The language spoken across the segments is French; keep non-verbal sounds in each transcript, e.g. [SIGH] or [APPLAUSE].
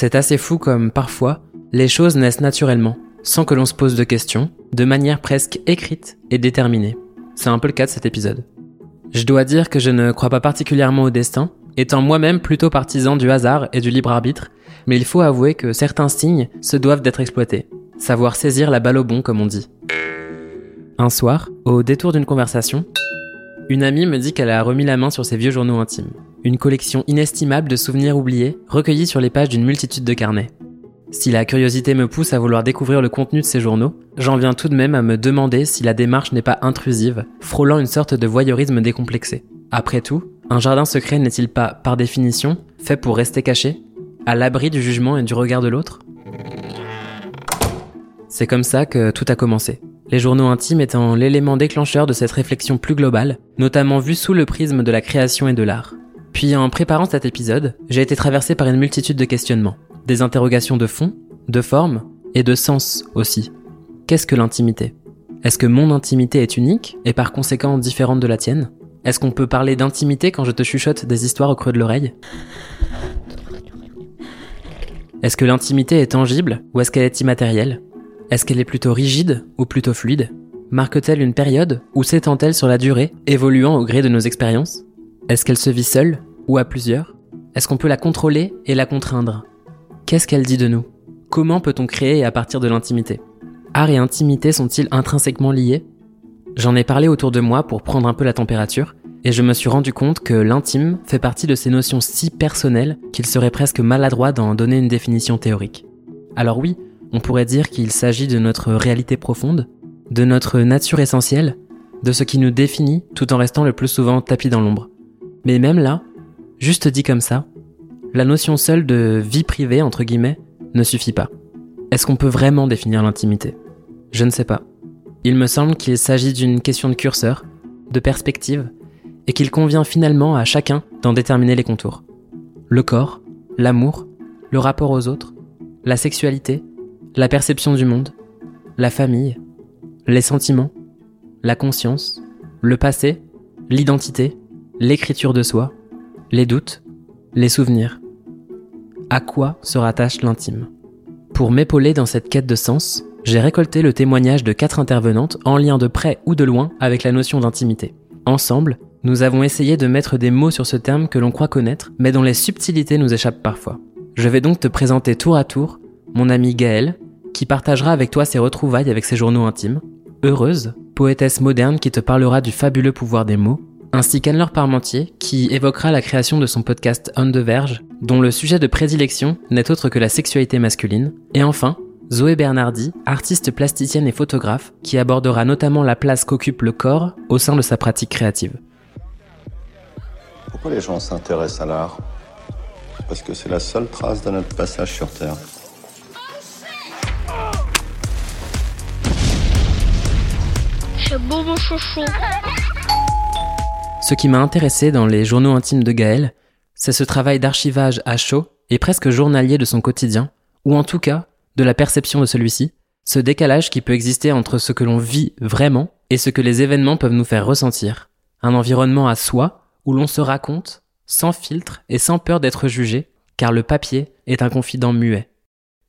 C'est assez fou comme, parfois, les choses naissent naturellement, sans que l'on se pose de questions, de manière presque écrite et déterminée. C'est un peu le cas de cet épisode. Je dois dire que je ne crois pas particulièrement au destin, étant moi-même plutôt partisan du hasard et du libre arbitre, mais il faut avouer que certains signes se doivent d'être exploités. Savoir saisir la balle au bon, comme on dit. Un soir, au détour d'une conversation, une amie me dit qu'elle a remis la main sur ses vieux journaux intimes. Une collection inestimable de souvenirs oubliés, recueillis sur les pages d'une multitude de carnets. Si la curiosité me pousse à vouloir découvrir le contenu de ces journaux, j'en viens tout de même à me demander si la démarche n'est pas intrusive, frôlant une sorte de voyeurisme décomplexé. Après tout, un jardin secret n'est-il pas, par définition, fait pour rester caché, à l'abri du jugement et du regard de l'autre? C'est comme ça que tout a commencé. Les journaux intimes étant l'élément déclencheur de cette réflexion plus globale, notamment vue sous le prisme de la création et de l'art. Puis en préparant cet épisode, j'ai été traversé par une multitude de questionnements des interrogations de fond, de forme et de sens aussi. Qu'est-ce que l'intimité? Est-ce que mon intimité est unique et par conséquent différente de la tienne? Est-ce qu'on peut parler d'intimité quand je te chuchote des histoires au creux de l'oreille? Est-ce que l'intimité est tangible ou est-ce qu'elle est immatérielle? Est-ce qu'elle est plutôt rigide ou plutôt fluide? Marque-t-elle une période ou s'étend-elle sur la durée, évoluant au gré de nos expériences? Est-ce qu'elle se vit seule ou à plusieurs Est-ce qu'on peut la contrôler et la contraindre? Qu'est-ce qu'elle dit de nous? Comment peut-on créer à partir de l'intimité? Art et intimité sont-ils intrinsèquement liés? J'en ai parlé autour de moi pour prendre un peu la température, et je me suis rendu compte que l'intime fait partie de ces notions si personnelles qu'il serait presque maladroit d'en donner une définition théorique. Alors oui, on pourrait dire qu'il s'agit de notre réalité profonde, de notre nature essentielle, de ce qui nous définit tout en restant le plus souvent tapis dans l'ombre. Mais même là, juste dit comme ça, la notion seule de vie privée, entre guillemets, ne suffit pas. Est-ce qu'on peut vraiment définir l'intimité? Je ne sais pas. Il me semble qu'il s'agit d'une question de curseur, de perspective, et qu'il convient finalement à chacun d'en déterminer les contours. Le corps, l'amour, le rapport aux autres, la sexualité, la perception du monde, la famille, les sentiments, la conscience, le passé, l'identité, l'écriture de soi, les doutes, les souvenirs. À quoi se rattache l'intime? Pour m'épauler dans cette quête de sens, j'ai récolté le témoignage de quatre intervenantes en lien de près ou de loin avec la notion d'intimité. Ensemble, nous avons essayé de mettre des mots sur ce terme que l'on croit connaître, mais dont les subtilités nous échappent parfois. Je vais donc te présenter tour à tour mon amie Gaëlle, qui partagera avec toi ses retrouvailles avec ses journaux intimes, Heureuse, poétesse moderne qui te parlera du fabuleux pouvoir des mots, ainsi qu'Anne-Laure Parmentier, qui évoquera la création de son podcast On the Verge, dont le sujet de prédilection n'est autre que la sexualité masculine, et enfin, Zoé Bernardi, artiste plasticienne et photographe, qui abordera notamment la place qu'occupe le corps au sein de sa pratique créative. Pourquoi les gens s'intéressent à l'art? Parce que c'est la seule trace de notre passage sur Terre. C'est beau mon chouchou ce qui m'a intéressé dans les journaux intimes de Gaël, c'est ce travail d'archivage à chaud et presque journalier de son quotidien, ou en tout cas de la perception de celui-ci, ce décalage qui peut exister entre ce que l'on vit vraiment et ce que les événements peuvent nous faire ressentir. Un environnement à soi où l'on se raconte, sans filtre et sans peur d'être jugé, car le papier est un confident muet.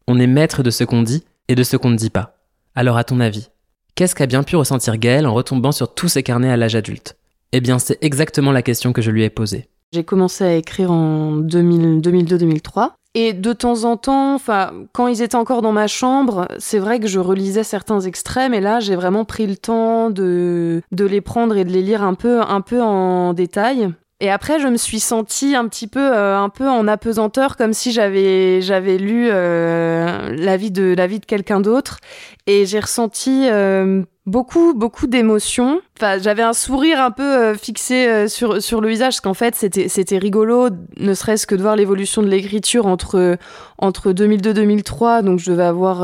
On est maître de ce qu'on dit et de ce qu'on ne dit pas. Alors à ton avis, qu'est-ce qu'a bien pu ressentir Gaël en retombant sur tous ces carnets à l'âge adulte? Eh bien, c'est exactement la question que je lui ai posée. J'ai commencé à écrire en 2002-2003. Et de temps en temps, enfin, quand ils étaient encore dans ma chambre, c'est vrai que je relisais certains extraits, mais là, j'ai vraiment pris le temps de, de les prendre et de les lire un peu, un peu en détail. Et après, je me suis sentie un petit peu, euh, un peu en apesanteur, comme si j'avais, j'avais lu euh, la vie de, la vie de quelqu'un d'autre, et j'ai ressenti euh, beaucoup, beaucoup d'émotions. Enfin, j'avais un sourire un peu euh, fixé euh, sur, sur le visage, parce qu'en fait, c'était, c'était rigolo, ne serait-ce que de voir l'évolution de l'écriture entre, entre 2002-2003, donc je devais avoir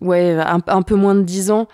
ouais, un, un, peu moins de 10 ans,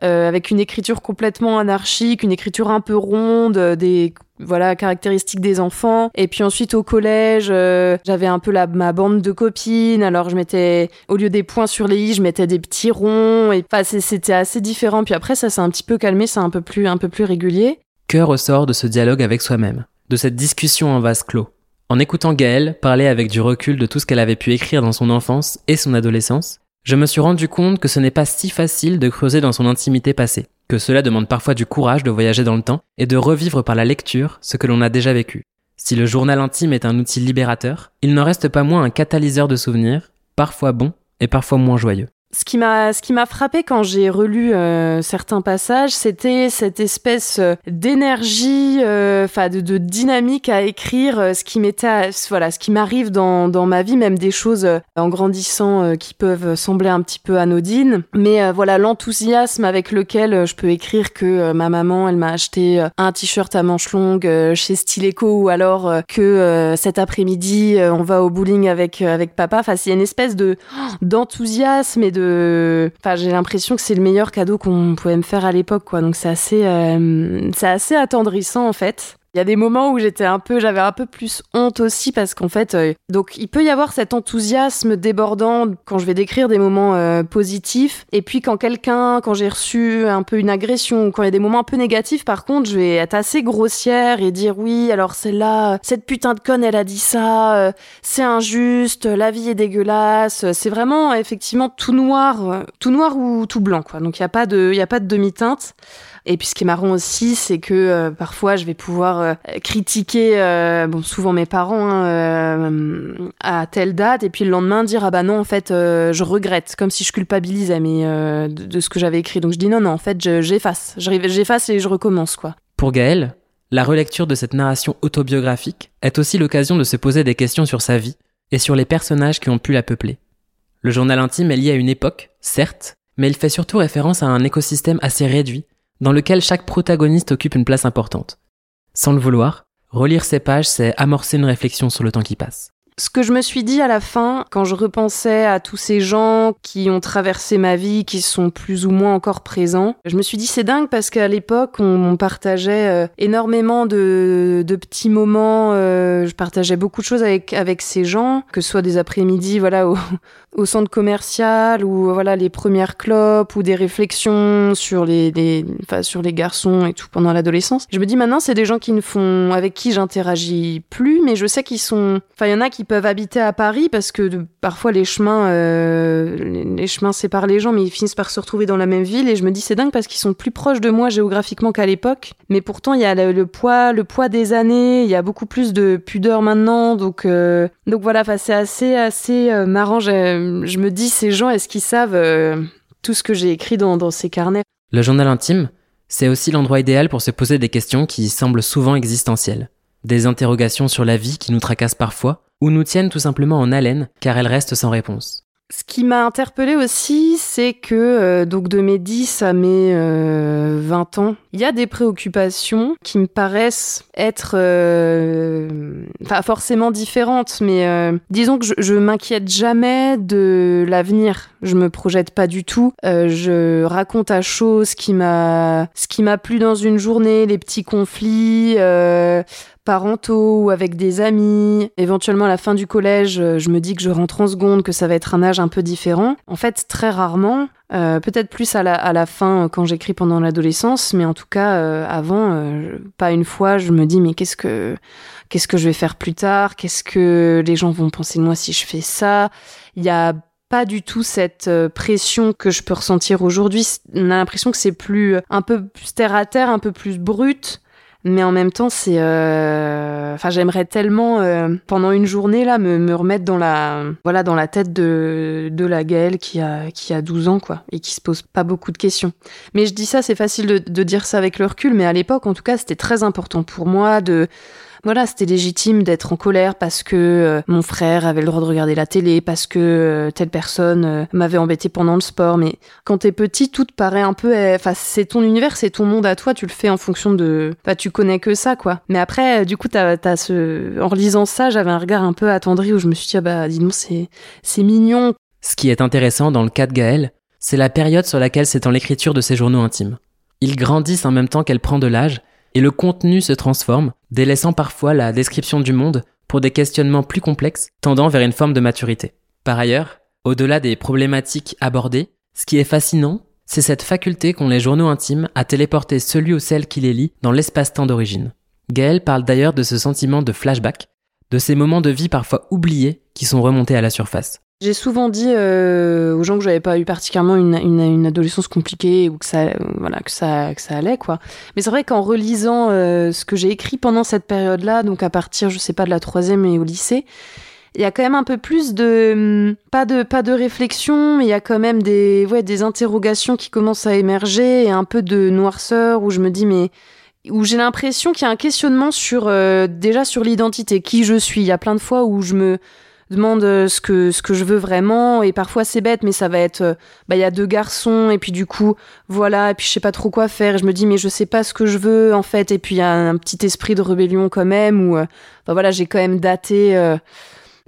avec une écriture complètement anarchique, une écriture un peu ronde, des voilà caractéristiques des enfants. Et puis ensuite au collège euh, j'avais un peu ma bande de copines. Alors je mettais au lieu des points sur les i je mettais des petits ronds. Et c'était assez différent. Puis après ça s'est un petit peu calmé. C'est un peu plus un peu plus régulier. Que ressort de ce dialogue avec soi-même de cette discussion en vase clos? En écoutant Gaëlle parler avec du recul de tout ce qu'elle avait pu écrire dans son enfance et son adolescence, je me suis rendu compte que ce n'est pas si facile de creuser dans son intimité passée, que cela demande parfois du courage de voyager dans le temps et de revivre par la lecture ce que l'on a déjà vécu. Si le journal intime est un outil libérateur, il n'en reste pas moins un catalyseur de souvenirs, parfois bons et parfois moins joyeux. Ce qui m'a ce qui m'a frappé quand j'ai relu euh, certains passages, c'était cette espèce euh, d'énergie, euh, enfin de, dynamique à écrire, ce qui m'était voilà, ce qui m'arrive dans dans ma vie, même des choses en grandissant qui peuvent sembler un petit peu anodines, mais voilà l'enthousiasme avec lequel je peux écrire que ma maman, elle m'a acheté un t-shirt à manches longues chez Styleco ou alors que cet après-midi on va au bowling avec avec papa. Enfin, c'est une espèce de d'enthousiasme et de Enfin, j'ai l'impression que c'est le meilleur cadeau qu'on pouvait me faire à l'époque, quoi. Donc c'est assez, euh, c'est assez attendrissant en fait. Il y a des moments où j'étais un peu, j'avais un peu plus honte aussi parce qu'en fait, euh, donc il peut y avoir cet enthousiasme débordant quand je vais décrire des moments euh, positifs. Et puis quand quelqu'un, quand j'ai reçu un peu une agression quand il y a des moments un peu négatifs, par contre, je vais être assez grossière et dire oui, alors c'est là, cette putain de conne, elle a dit ça, euh, c'est injuste, la vie est dégueulasse. C'est vraiment effectivement tout noir, tout noir ou tout blanc, quoi. Donc il n'y a pas de, il y a pas de demi-teinte. Et puis ce qui est marrant aussi, c'est que euh, parfois je vais pouvoir euh, critiquer, euh, bon souvent mes parents hein, à telle date, et puis le lendemain dire ah bah non en fait je regrette, comme si je culpabilisais mais de, de, ce que j'avais écrit. Donc je dis non non en fait j'efface, j'efface et je recommence quoi. Pour Gaël, la relecture de cette narration autobiographique est aussi l'occasion de se poser des questions sur sa vie et sur les personnages qui ont pu la peupler. Le journal intime est lié à une époque, certes, mais il fait surtout référence à un écosystème assez réduit dans lequel chaque protagoniste occupe une place importante. Sans le vouloir, relire ces pages, c'est amorcer une réflexion sur le temps qui passe. Ce que je me suis dit à la fin, quand je repensais à tous ces gens qui ont traversé ma vie, qui sont plus ou moins encore présents, je me suis dit c'est dingue parce qu'à l'époque on, partageait euh, énormément de, petits moments, euh, je partageais beaucoup de choses avec avec ces gens, que ce soit des après-midi, voilà, au, [LAUGHS] au centre commercial ou voilà les premières clopes ou des réflexions sur les, les enfin, sur les garçons et tout pendant l'adolescence. Je me dis maintenant c'est des gens qui ne font avec qui j'interagis plus, mais je sais qu'ils sont, enfin il y en a qui peuvent habiter à Paris parce que parfois les chemins euh, les, chemins séparent les gens, mais ils finissent par se retrouver dans la même ville. Et je me dis c'est dingue parce qu'ils sont plus proches de moi géographiquement qu'à l'époque, mais pourtant il y a le, poids le poids des années, il y a beaucoup plus de pudeur maintenant, donc euh, donc voilà, c'est assez assez euh, marrant. Je me dis, ces gens, est-ce qu'ils savent tout ce que j'ai écrit dans, ces carnets? Le journal intime, c'est aussi l'endroit idéal pour se poser des questions qui semblent souvent existentielles. Des interrogations sur la vie qui nous tracassent parfois, ou nous tiennent tout simplement en haleine car elles restent sans réponse. Ce qui m'a interpellée aussi, c'est que euh, donc de mes 10 à mes 20 euh, ans, il y a des préoccupations qui me paraissent être, euh, enfin forcément différentes, mais disons que je, je m'inquiète jamais de l'avenir. Je me projette pas du tout. je raconte à chaud ce qui m'a, ce qui m'a plu dans une journée, les petits conflits parentaux ou avec des amis. Éventuellement, à la fin du collège, euh, je me dis que je rentre en seconde, que ça va être un âge un peu différent. En fait, très rarement. Euh, peut-être plus à la, à la fin euh, quand j'écris pendant l'adolescence, mais en tout cas avant, pas une fois, je me dis mais qu'est-ce que qu'est-ce que je vais faire plus tard? Qu'est-ce que les gens vont penser de moi si je fais ça? Il y a pas du tout cette pression que je peux ressentir aujourd'hui. On a l'impression que c'est plus un peu plus terre à terre, un peu plus brut mais en même temps c'est euh... enfin j'aimerais tellement euh, pendant une journée là me, me, remettre dans la voilà dans la tête de de la Gaëlle qui a qui a 12 ans quoi et qui se pose pas beaucoup de questions. Mais je dis ça c'est facile de, de dire ça avec le recul mais à l'époque en tout cas c'était très important pour moi de voilà, c'était légitime d'être en colère parce que euh, mon frère avait le droit de regarder la télé, parce que euh, telle personne euh, m'avait embêté pendant le sport. Mais quand t'es petit, tout te paraît un peu, enfin, c'est ton univers, c'est ton monde à toi, tu le fais en fonction de, bah, tu connais que ça, quoi. Mais après, du coup, t'as, as ce, en lisant ça, j'avais un regard un peu attendri où je me suis dit, ah bah, dis donc, c'est, c'est mignon. Ce qui est intéressant dans le cas de Gaël, c'est la période sur laquelle s'étend l'écriture de ses journaux intimes. Ils grandissent en même temps qu'elle prend de l'âge, et le contenu se transforme, délaissant parfois la description du monde pour des questionnements plus complexes tendant vers une forme de maturité. Par ailleurs, au-delà des problématiques abordées, ce qui est fascinant, c'est cette faculté qu'ont les journaux intimes à téléporter celui ou celle qui les lit dans l'espace-temps d'origine. Gaël parle d'ailleurs de ce sentiment de flashback, de ces moments de vie parfois oubliés qui sont remontés à la surface. J'ai souvent dit euh, aux gens que j'avais pas eu particulièrement une, adolescence compliquée ou que ça, voilà, ça, que ça allait quoi. Mais c'est vrai qu'en relisant euh, ce que j'ai écrit pendant cette période-là, donc à partir, je sais pas, de la troisième et au lycée, il y a quand même un peu plus de hum, pas de pas de réflexion, mais il y a quand même des ouais des interrogations qui commencent à émerger et un peu de noirceur où je me dis mais où j'ai l'impression qu'il y a un questionnement sur euh, déjà sur l'identité, qui je suis. Il y a plein de fois où je me demande euh, ce que ce que je veux vraiment et parfois c'est bête mais ça va être euh, bah il y a deux garçons et puis du coup voilà et puis je sais pas trop quoi faire et je me dis mais je sais pas ce que je veux en fait et puis il y a un petit esprit de rébellion quand même où euh, bah voilà j'ai quand même daté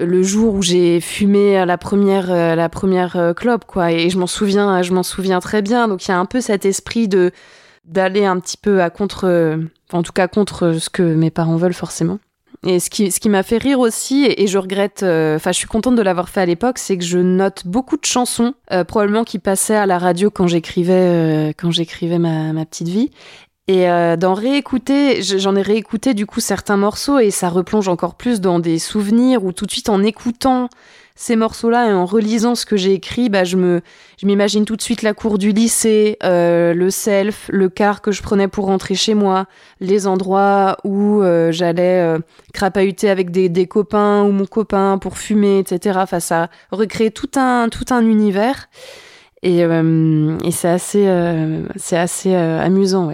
le jour où j'ai fumé la première la première clope quoi et je m'en souviens je m'en souviens très bien donc il y a un peu cet esprit de d'aller un petit peu à contre en tout cas contre ce que mes parents veulent forcément et ce qui, ce qui m'a fait rire aussi, et, je regrette, euh, enfin, je suis contente de l'avoir fait à l'époque, c'est que je note beaucoup de chansons, euh, probablement qui passaient à la radio quand j'écrivais, euh, quand j'écrivais ma, ma petite vie. Et d'en réécouter, j'en ai réécouté du coup certains morceaux et ça replonge encore plus dans des souvenirs ou tout de suite en écoutant ces morceaux-là et en relisant ce que j'ai écrit, bah, je me, je m'imagine tout de suite la cour du lycée, euh, le self, le car que je prenais pour rentrer chez moi, les endroits où euh, j'allais euh, crapahuter avec des, des, copains ou mon copain pour fumer, etc. Enfin, ça recrée tout un, tout un univers. Et, et c'est assez, c'est assez amusant.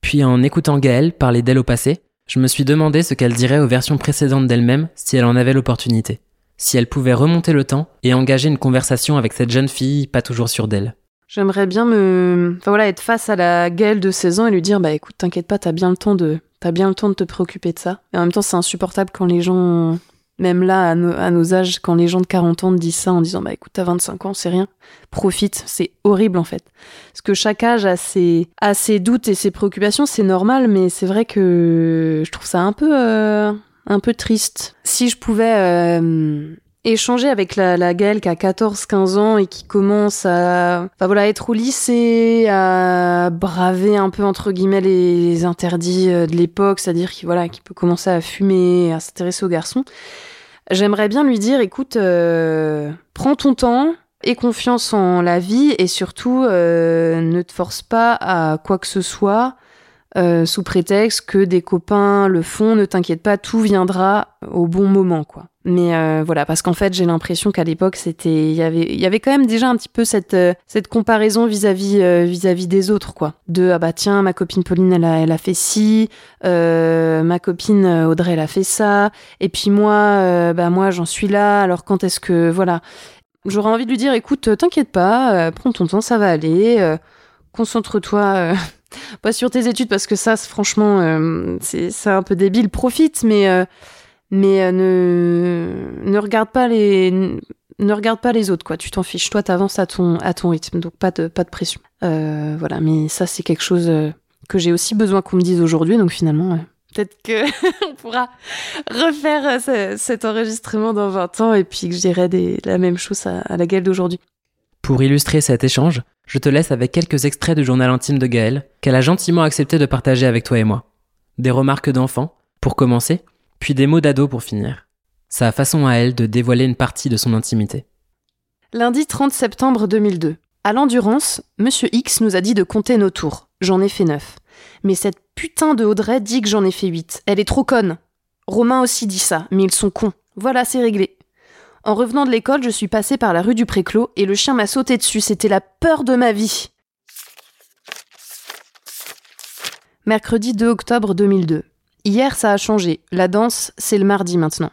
Puis en écoutant Gaëlle parler d'elle au passé, je me suis demandé ce qu'elle dirait aux versions précédentes d'elle-même si elle en avait l'opportunité si elle pouvait remonter le temps et engager une conversation avec cette jeune fille pas toujours sûre d'elle. J'aimerais bien me, enfin voilà, être face à la Gaëlle de 16 ans et lui dire, bah écoute, t'inquiète pas, t'as bien le temps de, t'as bien le temps de te préoccuper de ça. Et en même temps, c'est insupportable quand les gens, même là, à, nos âges, quand les gens de 40 ans disent ça en disant, bah écoute, t'as 25 ans, c'est rien. Profite. C'est horrible, en fait. Parce que chaque âge a ses, a ses doutes et ses préoccupations, c'est normal, mais c'est vrai que je trouve ça un peu, euh, un peu triste. Si je pouvais euh, échanger avec la, la Gaëlle qui a 14-15 ans et qui commence à enfin voilà, être au lycée, à braver un peu entre guillemets les, interdits euh, de l'époque, c'est-à-dire qu'il voilà, qui peut commencer à fumer, à s'intéresser aux garçons, j'aimerais bien lui dire écoute, euh, prends ton temps, aie confiance en la vie et surtout ne te force pas à quoi que ce soit euh, sous prétexte que des copains le font, ne t'inquiète pas, tout viendra au bon moment, quoi. Mais euh, voilà, parce qu'en fait, j'ai l'impression qu'à l'époque, c'était, il y avait, il y avait quand même déjà un petit peu cette euh, cette comparaison vis-à-vis vis-à-vis des autres, quoi. De ah bah tiens, ma copine Pauline, elle a, elle a fait ci, ma copine Audrey, elle a fait ça, et puis moi, bah moi, j'en suis là. Alors quand est-ce que voilà, j'aurais envie de lui dire, écoute, t'inquiète pas, prends ton temps, ça va aller, concentre-toi pas sur tes études parce que ça, franchement, euh, c'est un peu débile. Profite, mais euh, mais euh, ne ne regarde pas les ne regarde pas les autres quoi. Tu t'en fiches. Toi, t'avances à ton à ton rythme, donc pas de pas de pression. voilà, mais ça c'est quelque chose que j'ai aussi besoin qu'on me dise aujourd'hui. Donc finalement. Peut-être que [LAUGHS] on pourra refaire cet enregistrement dans 20 ans et puis que je dirai la même chose à, à la gueule d'aujourd'hui. Pour illustrer cet échange, je te laisse avec quelques extraits du journal intime de Gaëlle qu'elle a gentiment accepté de partager avec toi et moi. Des remarques d'enfant, pour commencer, puis des mots d'ado pour finir. Sa façon à elle de dévoiler une partie de son intimité. Lundi 30 septembre 2002. À l'endurance, Monsieur X nous a dit de compter nos tours. J'en ai fait neuf. Mais cette putain de Audrey dit que j'en ai fait huit. Elle est trop conne. Romain aussi dit ça, mais ils sont cons. Voilà, c'est réglé. En revenant de l'école, je suis passée par la rue du Préclos et le chien m'a sauté dessus. C'était la peur de ma vie. Mercredi 2 octobre 2002. Hier, ça a changé. La danse, c'est le mardi maintenant.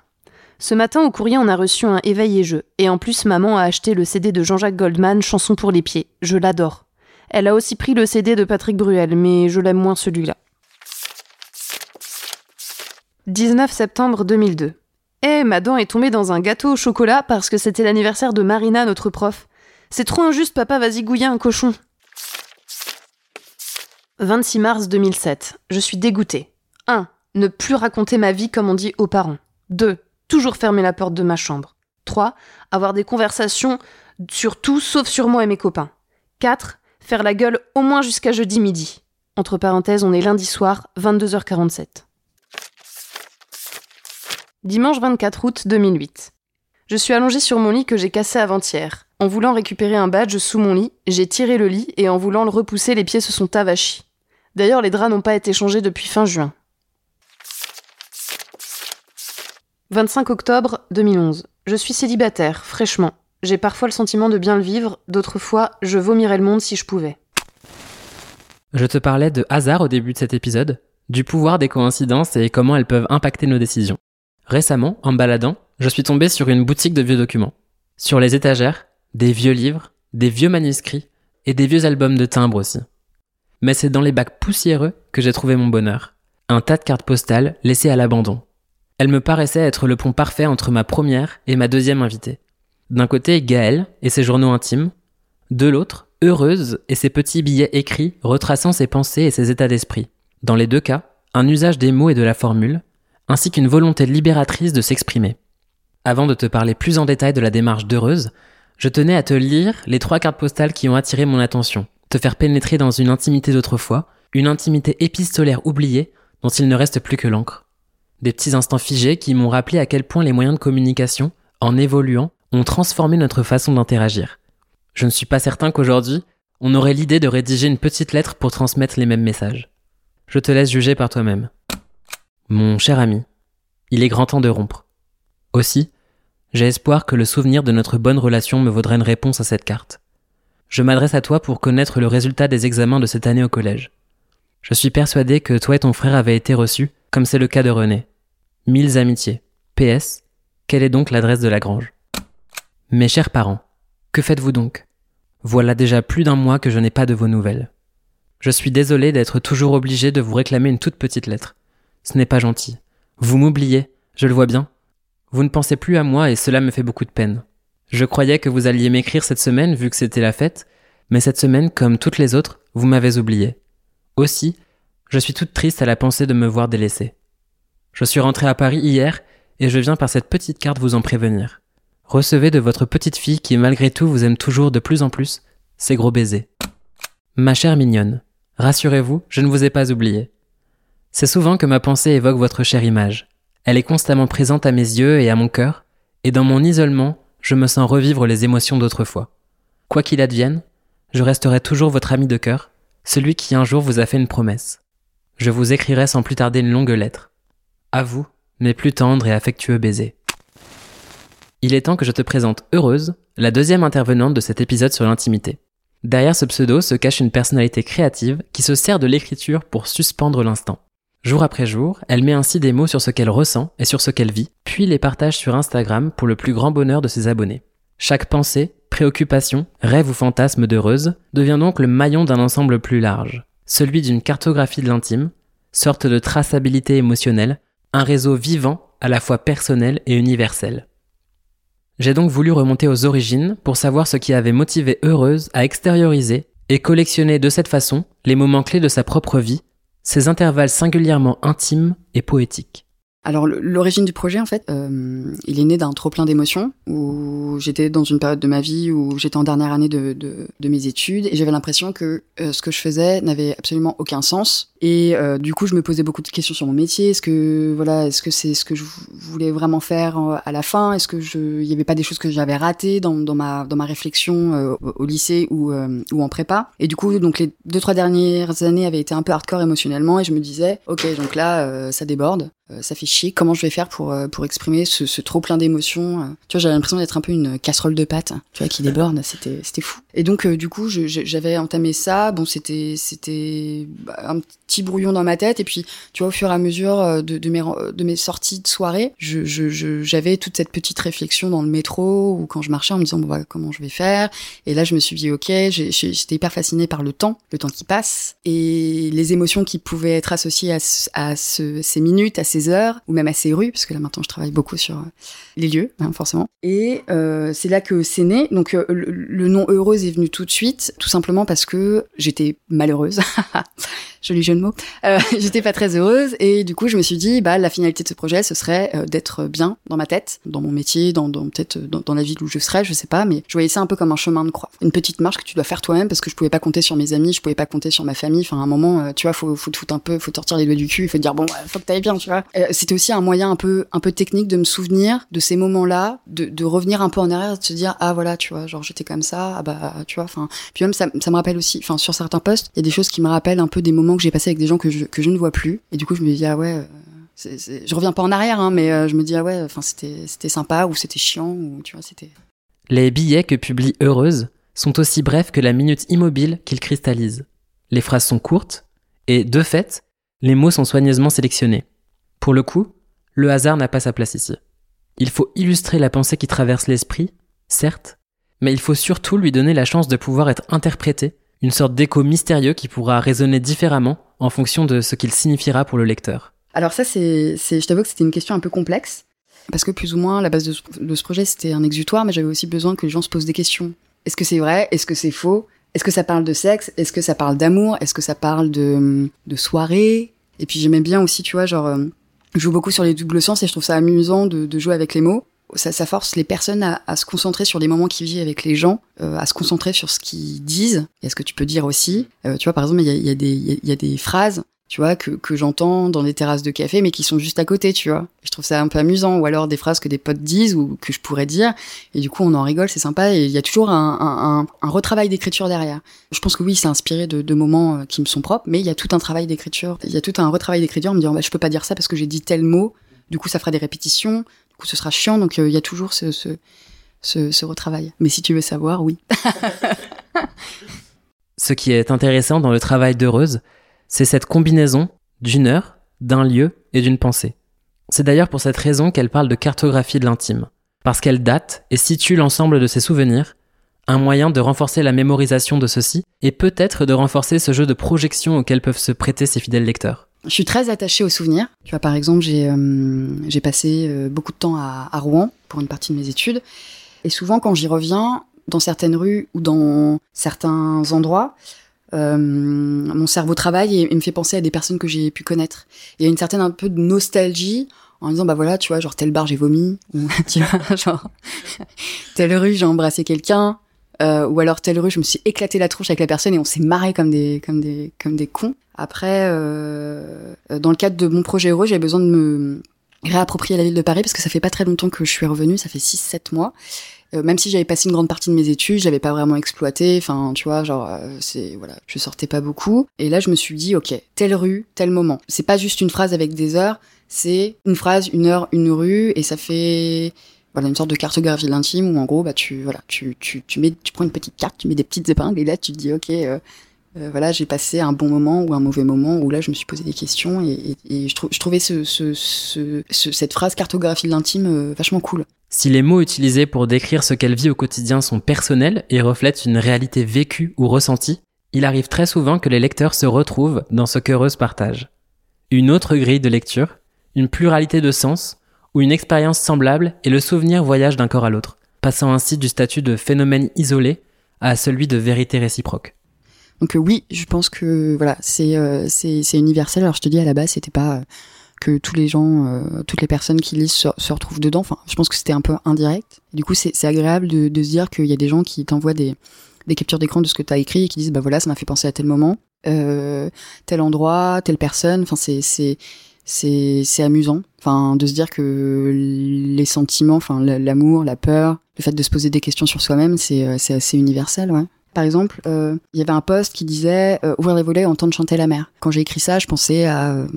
Ce matin, au courrier, on a reçu un éveil et jeu. Et en plus, maman a acheté le CD de Jean-Jacques Goldman, Chanson pour les pieds. Je l'adore. Elle a aussi pris le CD de Patrick Bruel, mais je l'aime moins celui-là. 19 septembre 2002. Eh, ma dent est tombée dans un gâteau au chocolat parce que c'était l'anniversaire de Marina, notre prof. C'est trop injuste, papa, vas-y gouiller un cochon. 26 mars 2007. Je suis dégoûtée. 1. Ne plus raconter ma vie comme on dit aux parents. 2. Toujours fermer la porte de ma chambre. 3. Avoir des conversations sur tout sauf sur moi et mes copains. 4. Faire la gueule au moins jusqu'à jeudi midi. Entre parenthèses, on est lundi soir, 22h47. Dimanche 24 août 2008. Je suis allongée sur mon lit que j'ai cassé avant-hier. En voulant récupérer un badge sous mon lit, j'ai tiré le lit et en voulant le repousser, les pieds se sont avachis. D'ailleurs, les draps n'ont pas été changés depuis fin juin. 25 octobre 2011. Je suis célibataire, fraîchement. J'ai parfois le sentiment de bien le vivre, d'autres fois, je vomirais le monde si je pouvais. Je te parlais de hasard au début de cet épisode, du pouvoir des coïncidences et comment elles peuvent impacter nos décisions. Récemment, en baladant, je suis tombé sur une boutique de vieux documents. Sur les étagères, des vieux livres, des vieux manuscrits et des vieux albums de timbres aussi. Mais c'est dans les bacs poussiéreux que j'ai trouvé mon bonheur. Un tas de cartes postales laissées à l'abandon. Elles me paraissaient être le pont parfait entre ma première et ma deuxième invitée. D'un côté, Gaëlle et ses journaux intimes. De l'autre, Heureuse et ses petits billets écrits retraçant ses pensées et ses états d'esprit. Dans les deux cas, un usage des mots et de la formule, ainsi qu'une volonté libératrice de s'exprimer. Avant de te parler plus en détail de la démarche d'Heureuse, je tenais à te lire les trois cartes postales qui ont attiré mon attention, te faire pénétrer dans une intimité d'autrefois, une intimité épistolaire oubliée dont il ne reste plus que l'encre. Des petits instants figés qui m'ont rappelé à quel point les moyens de communication, en évoluant, ont transformé notre façon d'interagir. Je ne suis pas certain qu'aujourd'hui, on aurait l'idée de rédiger une petite lettre pour transmettre les mêmes messages. Je te laisse juger par toi-même. Mon cher ami, il est grand temps de rompre. Aussi, j'ai espoir que le souvenir de notre bonne relation me vaudra une réponse à cette carte. Je m'adresse à toi pour connaître le résultat des examens de cette année au collège. Je suis persuadé que toi et ton frère avaient été reçus, comme c'est le cas de René. Mille amitiés. PS, quelle est donc l'adresse de la grange? Mes chers parents, que faites-vous donc? Voilà déjà plus d'un mois que je n'ai pas de vos nouvelles. Je suis désolé d'être toujours obligé de vous réclamer une toute petite lettre. Ce n'est pas gentil. Vous m'oubliez, je le vois bien. Vous ne pensez plus à moi et cela me fait beaucoup de peine. Je croyais que vous alliez m'écrire cette semaine vu que c'était la fête, mais cette semaine, comme toutes les autres, vous m'avez oublié. Aussi, je suis toute triste à la pensée de me voir délaissée. Je suis rentré à Paris hier et je viens par cette petite carte vous en prévenir. Recevez de votre petite fille qui malgré tout vous aime toujours de plus en plus ces gros baisers. Ma chère mignonne, rassurez-vous, je ne vous ai pas oublié. C'est souvent que ma pensée évoque votre chère image. Elle est constamment présente à mes yeux et à mon cœur, et dans mon isolement, je me sens revivre les émotions d'autrefois. Quoi qu'il advienne, je resterai toujours votre ami de cœur, celui qui un jour vous a fait une promesse. Je vous écrirai sans plus tarder une longue lettre. À vous, mes plus tendres et affectueux baisers. Il est temps que je te présente Heureuse, la deuxième intervenante de cet épisode sur l'intimité. Derrière ce pseudo se cache une personnalité créative qui se sert de l'écriture pour suspendre l'instant. Jour après jour, elle met ainsi des mots sur ce qu'elle ressent et sur ce qu'elle vit, puis les partage sur Instagram pour le plus grand bonheur de ses abonnés. Chaque pensée, préoccupation, rêve ou fantasme d'heureuse devient donc le maillon d'un ensemble plus large, celui d'une cartographie de l'intime, sorte de traçabilité émotionnelle, un réseau vivant à la fois personnel et universel. J'ai donc voulu remonter aux origines pour savoir ce qui avait motivé Heureuse à extérioriser et collectionner de cette façon les moments clés de sa propre vie ces intervalles singulièrement intimes et poétiques. Alors l'origine du projet en fait, euh, il est né d'un trop plein d'émotions où j'étais dans une période de ma vie où j'étais en dernière année de, mes études et j'avais l'impression que euh, ce que je faisais n'avait absolument aucun sens. Et euh, du coup je me posais beaucoup de questions sur mon métier. Est-ce que voilà, est-ce que c'est ce que je voulais vraiment faire à la fin? Est-ce que je, il y avait pas des choses que j'avais ratées dans, ma dans ma réflexion au, au, lycée ou ou en prépa? Et du coup donc les deux trois dernières années avaient été un peu hardcore émotionnellement et je me disais ok donc là ça déborde ça fait chier. Comment je vais faire pour euh, pour exprimer ce, ce trop plein d'émotions euh. Tu vois, j'avais l'impression d'être un peu une casserole de pâtes, tu vois, qui déborde. [LAUGHS] C'était c'était fou. Et donc du coup, j'avais entamé ça. Bon, c'était c'était bah, un petit brouillon dans ma tête. Et puis, tu vois, au fur et à mesure de, de mes de mes sorties de soirée, je j'avais toute cette petite réflexion dans le métro ou quand je marchais en me disant bon bah, comment je vais faire. Et là, je me suis dit ok, j'étais hyper fascinée par le temps, le temps qui passe et les émotions qui pouvaient être associées à, à ce, ces minutes, à ces heures, ou même à ces rues, parce que là maintenant je travaille beaucoup sur euh, les lieux, hein, forcément. Et euh, c'est là que c'est né. Donc euh, le, nom heureuse est venu tout de suite, tout simplement parce que j'étais malheureuse. [LAUGHS] Joli jeu de mots. Euh, [LAUGHS] j'étais pas très heureuse et du coup je me suis dit bah la finalité de ce projet ce serait d'être bien dans ma tête, dans mon métier, dans, dans peut-être dans, la ville où je serais, je sais pas, mais je voyais ça un peu comme un chemin de croix, une petite marche que tu dois faire toi-même parce que je pouvais pas compter sur mes amis, je pouvais pas compter sur ma famille. Enfin à un moment tu vois faut faut te foutre un peu, faut te sortir les doigts du cul, faut te dire bon faut que t'ailles bien tu vois. Euh, c'était aussi un moyen un peu, un peu technique de me souvenir de ces moments-là, de, revenir un peu en arrière, de se dire ah voilà, tu vois, genre j'étais comme ça, ah bah tu vois, enfin. Puis même ça, ça me rappelle aussi, enfin sur certains postes, il y a des choses qui me rappellent un peu des moments que j'ai passés avec des gens que je, que je ne vois plus, et du coup je me dis ah ouais. c'est je reviens pas en arrière, hein, mais euh, je me dis ah ouais, enfin c'était c'était sympa ou c'était chiant ou tu vois c'était. Les billets que publie Heureuse sont aussi brefs que la minute immobile qu'ils cristallisent. Les phrases sont courtes et, de fait, les mots sont soigneusement sélectionnés. Pour le coup, le hasard n'a pas sa place ici. Il faut illustrer la pensée qui traverse l'esprit, certes, mais il faut surtout lui donner la chance de pouvoir être interprété, une sorte d'écho mystérieux qui pourra résonner différemment en fonction de ce qu'il signifiera pour le lecteur. Alors ça, c'est, je t'avoue que c'était une question un peu complexe. Parce que plus ou moins, la base de ce, projet, c'était un exutoire, mais j'avais aussi besoin que les gens se posent des questions. Est-ce que c'est vrai? Est-ce que c'est faux? Est-ce que ça parle de sexe? Est-ce que ça parle d'amour? Est-ce que ça parle de, de soirée? Et puis j'aimais bien aussi, tu vois, genre, euh, joue beaucoup sur les doubles sens et je trouve ça amusant de, de jouer avec les mots. Ça, ça force les personnes à, à se concentrer sur les moments qu'ils vivent avec les gens, euh, à se concentrer sur ce qu'ils disent et ce que tu peux dire aussi. Euh, tu vois, par exemple, il y a, y, a y a des phrases tu vois, que, que j'entends dans des terrasses de café, mais qui sont juste à côté, tu vois. Je trouve ça un peu amusant. Ou alors des phrases que des potes disent ou que je pourrais dire. Et du coup, on en rigole, c'est sympa. Et il y a toujours un, un, un, un retravail d'écriture derrière. Je pense que oui, c'est inspiré de, de moments euh, qui me sont propres, mais il y a tout un travail d'écriture. Il y a tout un retravail d'écriture en me disant, bah, je peux pas dire ça parce que j'ai dit tel mot. Du coup, ça fera des répétitions. Du coup, ce sera chiant. Donc, euh, il y a toujours ce, ce, ce, ce retravail. Mais si tu veux savoir, oui. [LAUGHS] [LAUGHS] Ce qui est intéressant dans le travail d'Heureuse, c'est cette combinaison d'une heure, d'un lieu et d'une pensée. C'est d'ailleurs pour cette raison qu'elle parle de cartographie de l'intime, parce qu'elle date et situe l'ensemble de ses souvenirs, un moyen de renforcer la mémorisation de ceux-ci et peut-être de renforcer ce jeu de projection auquel peuvent se prêter ses fidèles lecteurs. Je suis très attachée aux souvenirs. Tu vois, par exemple, j'ai euh, passé euh, beaucoup de temps à Rouen pour une partie de mes études. Et souvent, quand j'y reviens, dans certaines rues ou dans certains endroits, euh, mon cerveau travaille et, me fait penser à des personnes que j'ai pu connaître. Il y a une certaine un peu de nostalgie en disant bah voilà tu vois genre tel bar j'ai vomi ou [LAUGHS] tu vois genre telle rue j'ai embrassé quelqu'un euh, ou alors telle rue je me suis éclaté la tronche avec la personne et on s'est marré comme des comme des comme des cons après euh, dans le cadre de mon projet heureux j'avais besoin de me réapproprier la ville de Paris parce que ça fait pas très longtemps que je suis revenue ça fait 6 7 mois euh, même si j'avais passé une grande partie de mes études, j'avais pas vraiment exploité. Enfin, tu vois, genre, euh, c'est voilà, je sortais pas beaucoup. Et là, je me suis dit, ok, telle rue, tel moment. C'est pas juste une phrase avec des heures, c'est une phrase, une heure, une rue, et ça fait voilà une sorte de cartographie de l'intime où en gros, bah tu voilà, tu tu tu mets, tu prends une petite carte, tu mets des petites épingles, et là, tu te dis, ok. euh, voilà, j'ai passé un bon moment ou un mauvais moment où là je me suis posé des questions et, et, et je, je trouvais ce, ce, ce, ce- cette phrase cartographie de l'intime vachement cool. Si les mots utilisés pour décrire ce qu'elle vit au quotidien sont personnels et reflètent une réalité vécue ou ressentie, il arrive très souvent que les lecteurs se retrouvent dans ce qu'Heureuse partage. Une autre grille de lecture, une pluralité de sens, ou une expérience semblable et le souvenir voyage d'un corps à l'autre, passant ainsi du statut de phénomène isolé à celui de vérité réciproque. Donc euh, oui, je pense que voilà, c'est euh, c'est universel. Alors je te dis à la base, c'était pas euh, que tous les gens, euh, toutes les personnes qui lisent se, se retrouvent dedans. Enfin, je pense que c'était un peu indirect. Du coup, c'est agréable de, de se dire qu'il y a des gens qui t'envoient des des captures d'écran de ce que tu as écrit et qui disent bah voilà, ça m'a fait penser à tel moment, euh, tel endroit, telle personne. Enfin, c'est c'est c'est amusant. Enfin, de se dire que les sentiments, enfin la- l'amour, la peur, le fait de se poser des questions sur soi-même, c'est euh, c'est assez universel, ouais. Par exemple, euh, il y avait un post qui disait euh, ouvrir les volets et entendre chanter la mer. Quand j'ai écrit ça, je pensais à, euh,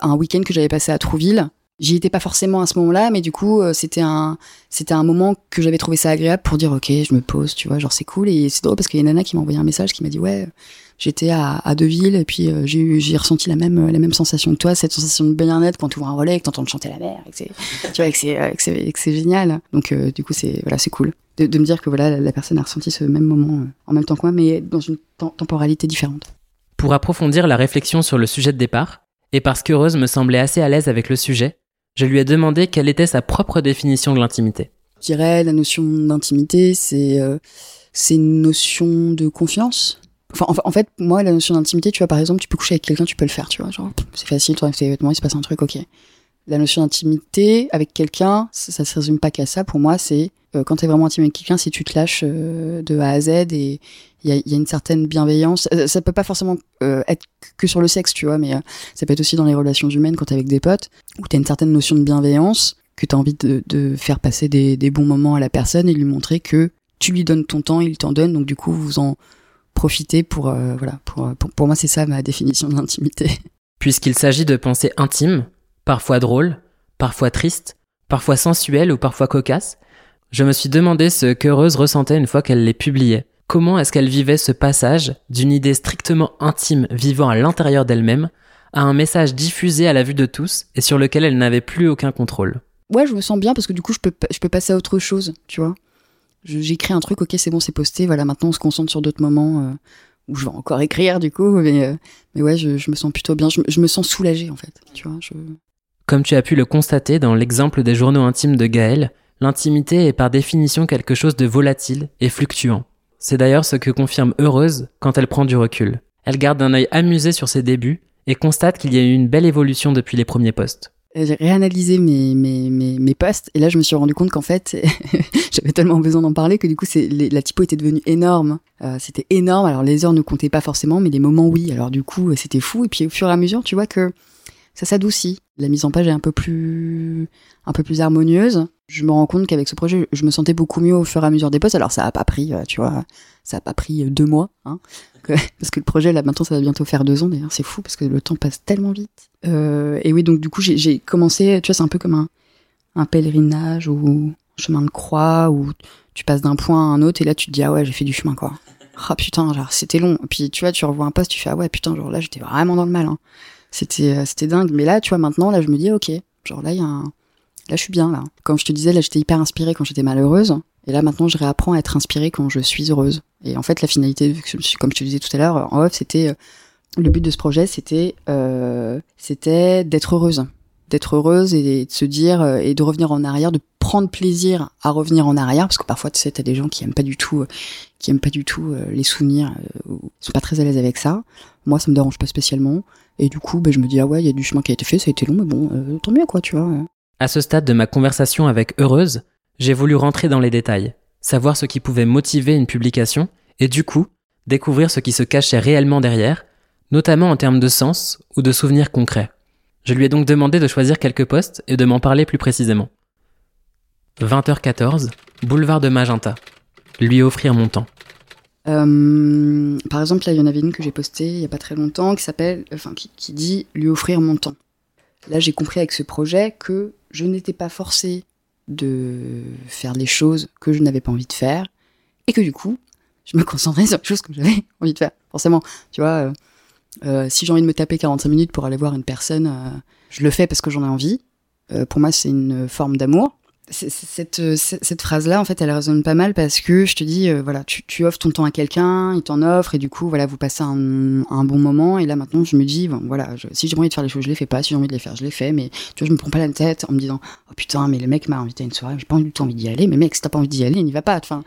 à un week-end que j'avais passé à Trouville. J'y étais pas forcément à ce moment-là, mais du coup, euh, c'était un c'était un moment que j'avais trouvé ça agréable pour dire ok, je me pose, tu vois, genre c'est cool. Et c'est drôle parce qu'il y a une nana qui m'a envoyé un message qui m'a dit ouais, j'étais à, à Deauville et puis euh, j'ai j'ai ressenti la même la même sensation que toi, cette sensation de bien-être quand tu ouvres un relais et que t'entends chanter la mer, et tu vois, que c'est que c'est génial. Donc euh, du coup c'est voilà c'est cool de, me dire que voilà la, personne a ressenti ce même moment euh, en même temps que moi, mais dans une tem- temporalité différente. Pour approfondir la réflexion sur le sujet de départ, et parce qu'Heureuse me semblait assez à l'aise avec le sujet, je lui ai demandé quelle était sa propre définition de l'intimité. Je dirais la notion d'intimité, c'est euh, une notion de confiance. Enfin, en fait, moi, la notion d'intimité, tu vois, par exemple, tu peux coucher avec quelqu'un, tu peux le faire, tu vois, genre, c'est facile, tu enlèves tes vêtements, il se passe un truc, ok. La notion d'intimité avec quelqu'un, ça, ça se résume pas qu'à ça. Pour moi, c'est euh, quand t'es vraiment intime avec quelqu'un, c'est tu te lâches euh, de A à Z et, il y a, y a, une certaine bienveillance. Ça, ça peut pas forcément euh, être que sur le sexe, tu vois, mais euh, ça peut être aussi dans les relations humaines quand t'es avec des potes, où t'as une certaine notion de bienveillance, que t'as envie de, de, faire passer des, des, bons moments à la personne et lui montrer que tu lui donnes ton temps, il t'en donne, donc du coup vous en profitez pour euh, voilà. Pour, pour, moi c'est ça ma définition de l'intimité. Puisqu'il s'agit de pensées intimes, parfois drôles, parfois tristes, parfois sensuelles ou parfois cocasses, je me suis demandé ce qu'Heureuse ressentait une fois qu'elle les publiait. Comment est-ce qu'elle vivait ce passage d'une idée strictement intime vivant à l'intérieur d'elle-même à un message diffusé à la vue de tous et sur lequel elle n'avait plus aucun contrôle? Ouais, je me sens bien parce que du coup, je peux, je peux passer à autre chose, tu vois. J'écris un truc, ok, c'est bon, c'est posté, voilà, maintenant on se concentre sur d'autres moments euh, où je vais encore écrire, du coup, mais, euh, mais ouais, je, me sens plutôt bien, je, je, me sens soulagée, en fait, tu vois. Je... Comme tu as pu le constater dans l'exemple des journaux intimes de Gaël, l'intimité est par définition quelque chose de volatile et fluctuant. C'est d'ailleurs ce que confirme Heureuse quand elle prend du recul. Elle garde un œil amusé sur ses débuts et constate qu'il y a eu une belle évolution depuis les premiers postes. J'ai réanalysé mes, mes, mes, mes posts et là je me suis rendu compte qu'en fait [LAUGHS] j'avais tellement besoin d'en parler que du coup c'est la typo était devenue énorme. Euh, c'était énorme. Alors les heures ne comptaient pas forcément mais les moments oui. Alors du coup c'était fou et puis au fur et à mesure tu vois que ça s'adoucit. La mise en page est un peu plus, un peu plus harmonieuse. Je me rends compte qu'avec ce projet, je me sentais beaucoup mieux au fur et à mesure des posts. Alors ça a pas pris, tu vois, ça a pas pris deux mois, hein, [LAUGHS] parce que le projet là maintenant ça va bientôt faire deux ans. D'ailleurs c'est fou parce que le temps passe tellement vite. Euh, et oui donc du coup j'ai commencé, tu vois, c'est un peu comme un, pèlerinage ou chemin de croix où tu passes d'un point à un autre et là tu te dis ah ouais j'ai fait du chemin quoi. Ah putain genre c'était long. Puis tu vois tu revois un post tu fais ah ouais putain genre là j'étais vraiment dans le mal. Hein. C'était c'était dingue. Mais là, tu vois, maintenant, là, je me dis, ok, genre là, il y a un... Là, je suis bien, là. Comme je te disais, là, j'étais hyper inspirée quand j'étais malheureuse. Et là, maintenant, je réapprends à être inspirée quand je suis heureuse. Et en fait, la finalité, comme je te disais tout à l'heure, en off, c'était... Le but de ce projet, c'était euh, c'était d'être heureuse. D'être heureuse et de se dire... Et de revenir en arrière, de prendre plaisir à revenir en arrière. Parce que parfois, tu sais, t'as des gens qui aiment pas du tout... qui aiment pas du tout les souvenirs, euh, sont pas très à l'aise avec ça. Moi, ça me dérange pas spécialement. Et du coup, ben, je me dis, ah ouais, il y a du chemin qui a été fait, ça a été long, mais bon, euh, tant mieux, quoi, tu vois. À ce stade de ma conversation avec Heureuse, j'ai voulu rentrer dans les détails, savoir ce qui pouvait motiver une publication, et du coup, découvrir ce qui se cachait réellement derrière, notamment en termes de sens ou de souvenirs concrets. Je lui ai donc demandé de choisir quelques postes et de m'en parler plus précisément. 20h14, boulevard de Magenta. Lui offrir mon temps. Euh, par exemple, là, il y en avait une que j'ai postée il y a pas très longtemps qui s'appelle, enfin, qui, dit lui offrir mon temps. Là, j'ai compris avec ce projet que je n'étais pas forcée de faire les choses que je n'avais pas envie de faire et que du coup, je me concentrais sur les choses que j'avais [LAUGHS] envie de faire. Forcément, tu vois, euh, euh, si j'ai envie de me taper 45 minutes pour aller voir une personne, je le fais parce que j'en ai envie. Pour moi, c'est une forme d'amour cette, euh, cette, phrase-là, en fait, elle résonne pas mal parce que je te dis, euh, voilà, tu, tu, offres ton temps à quelqu'un, il t'en offre, et du coup, voilà, vous passez un, un, bon moment. Et là, maintenant, je me dis, voilà, si j'ai envie de faire les choses, je les fais pas. Si j'ai envie de les faire, je les fais. Mais tu vois, je me prends pas la tête en me disant, oh putain, mais le mec m'a invité à une soirée, j'ai pas du tout envie d'y aller. Mais mec, si t'as pas envie d'y aller, n'y va pas. Enfin,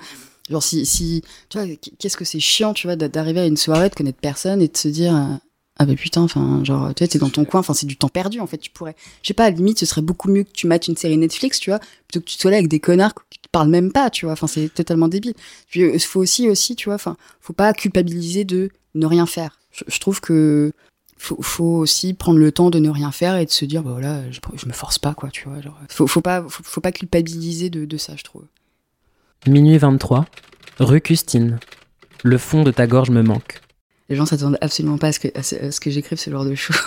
genre, si, si, tu vois, qu'est-ce que c'est chiant, tu vois, d'arriver à une soirée, de connaître personne et de se dire, euh, ah bah putain, enfin, genre, tu sais, t'es dans ton coin, enfin, c'est du temps perdu, en fait, tu pourrais, je sais pas, à la limite, ce serait beaucoup mieux que tu mates une série Netflix, tu vois, plutôt que tu sois là avec des connards qui te parlent même pas, tu vois, enfin, c'est totalement débile. Puis, il faut aussi, aussi, tu vois, enfin, faut pas culpabiliser de ne rien faire. Je, trouve que faut, faut aussi prendre le temps de ne rien faire et de se dire, bah voilà, je, je me force pas, quoi, tu vois, genre, faut, faut pas, faut pas culpabiliser de, de ça, je trouve. Minuit 23, rue Custine. Le fond de ta gorge me manque. Les gens s'attendent absolument pas à ce que, à ce que j'écrive ce genre de choses.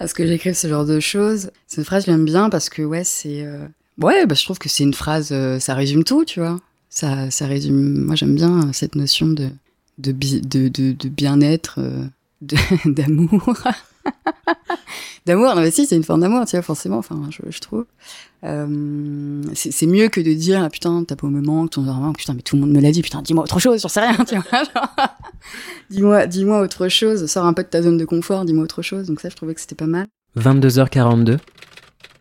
à ce que j'écrive ce genre de choses. [LAUGHS] Cette phrase, j'aime bien parce que, ouais, c'est... Euh... Ouais, bah, je trouve que c'est une phrase, euh, ça résume tout, tu vois. Ça, ça résume... Moi, j'aime bien cette notion de, de, de, de, de bien-être, euh, [LAUGHS] d'amour. [LAUGHS] d'amour, non mais si, c'est une forme d'amour, tu vois, forcément, enfin, je, je trouve. Euh, c'est mieux que de dire, ah, putain, t'as pas au moment, ton vraiment, putain, mais tout le monde me l'a dit, putain, dis-moi autre chose, j'en sais rien, [LAUGHS] tu vois. dis-moi, dis-moi autre chose, sors un peu de ta zone de confort, dis-moi autre chose. Donc ça, je trouvais que c'était pas mal. 22h42,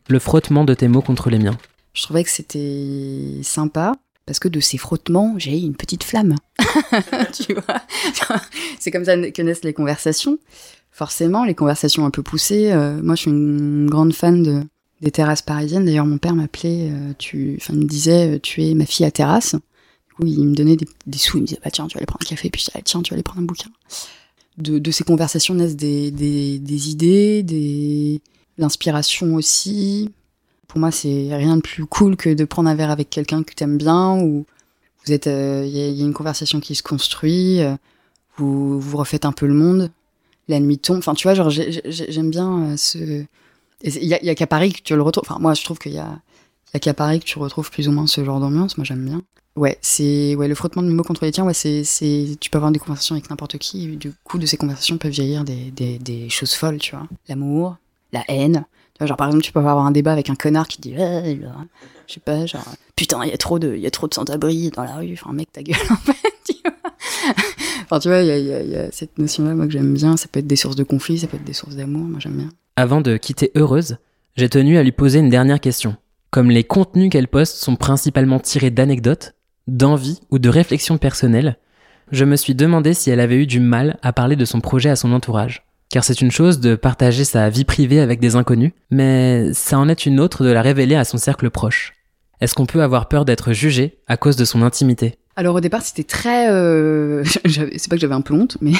le frottement de tes mots contre les miens. Je trouvais que c'était sympa. Parce que de ces frottements, j'ai une petite flamme. [LAUGHS] tu vois? C'est comme ça que naissent les conversations forcément, les conversations un peu poussées. Euh, moi, je suis une grande fan de, des terrasses parisiennes. D'ailleurs, mon père m'appelait, euh, tu, enfin, me disait, euh, tu es ma fille à terrasse. Du où il me donnait des, sous, il me disait bah tiens tu vas aller prendre un café, puis ah, tiens tu vas aller prendre un bouquin. De, de ces conversations naissent des, des, des idées, des l'inspiration aussi. Pour moi c'est rien de plus cool que de prendre un verre avec quelqu'un que tu aimes bien ou vous êtes il y, a, y, a une conversation qui se construit, vous vous refaites un peu le monde, la nuit tombe. Enfin tu vois genre j'aime bien ce il y a, qu'à Paris que tu le retrouves. Enfin moi je trouve qu'il y a y a qu'à Paris que tu retrouves plus ou moins ce genre d'ambiance. Moi, j'aime bien. Ouais, c'est ouais le frottement de mots contre les tiens. Ouais, c'est tu peux avoir des conversations avec n'importe qui. Et du coup, de ces conversations peuvent vieillir des des, des choses folles, tu vois. L'amour, la haine. Tu vois, genre par exemple, tu peux avoir un débat avec un connard qui dit, eh, je sais pas, genre putain, il y a trop de il y a trop de sans-abri dans la rue. Enfin, mec, ta gueule [LAUGHS] en fait. [LAUGHS] Enfin, tu vois, il y a, cette notion-là, moi que j'aime bien. Ça peut être des sources de conflit, ça peut être des sources d'amour. Moi, j'aime bien. Avant de quitter Heureuse, j'ai tenu à lui poser une dernière question. Comme les contenus qu'elle poste sont principalement tirés d'anecdotes, d'envie ou de réflexions personnelles, je me suis demandé si elle avait eu du mal à parler de son projet à son entourage. Car c'est une chose de partager sa vie privée avec des inconnus, mais ça en est une autre de la révéler à son cercle proche. Est-ce qu'on peut avoir peur d'être jugé à cause de son intimité? Alors au départ, c'était très. Euh... [LAUGHS] C'est pas que j'avais un peu honte, mais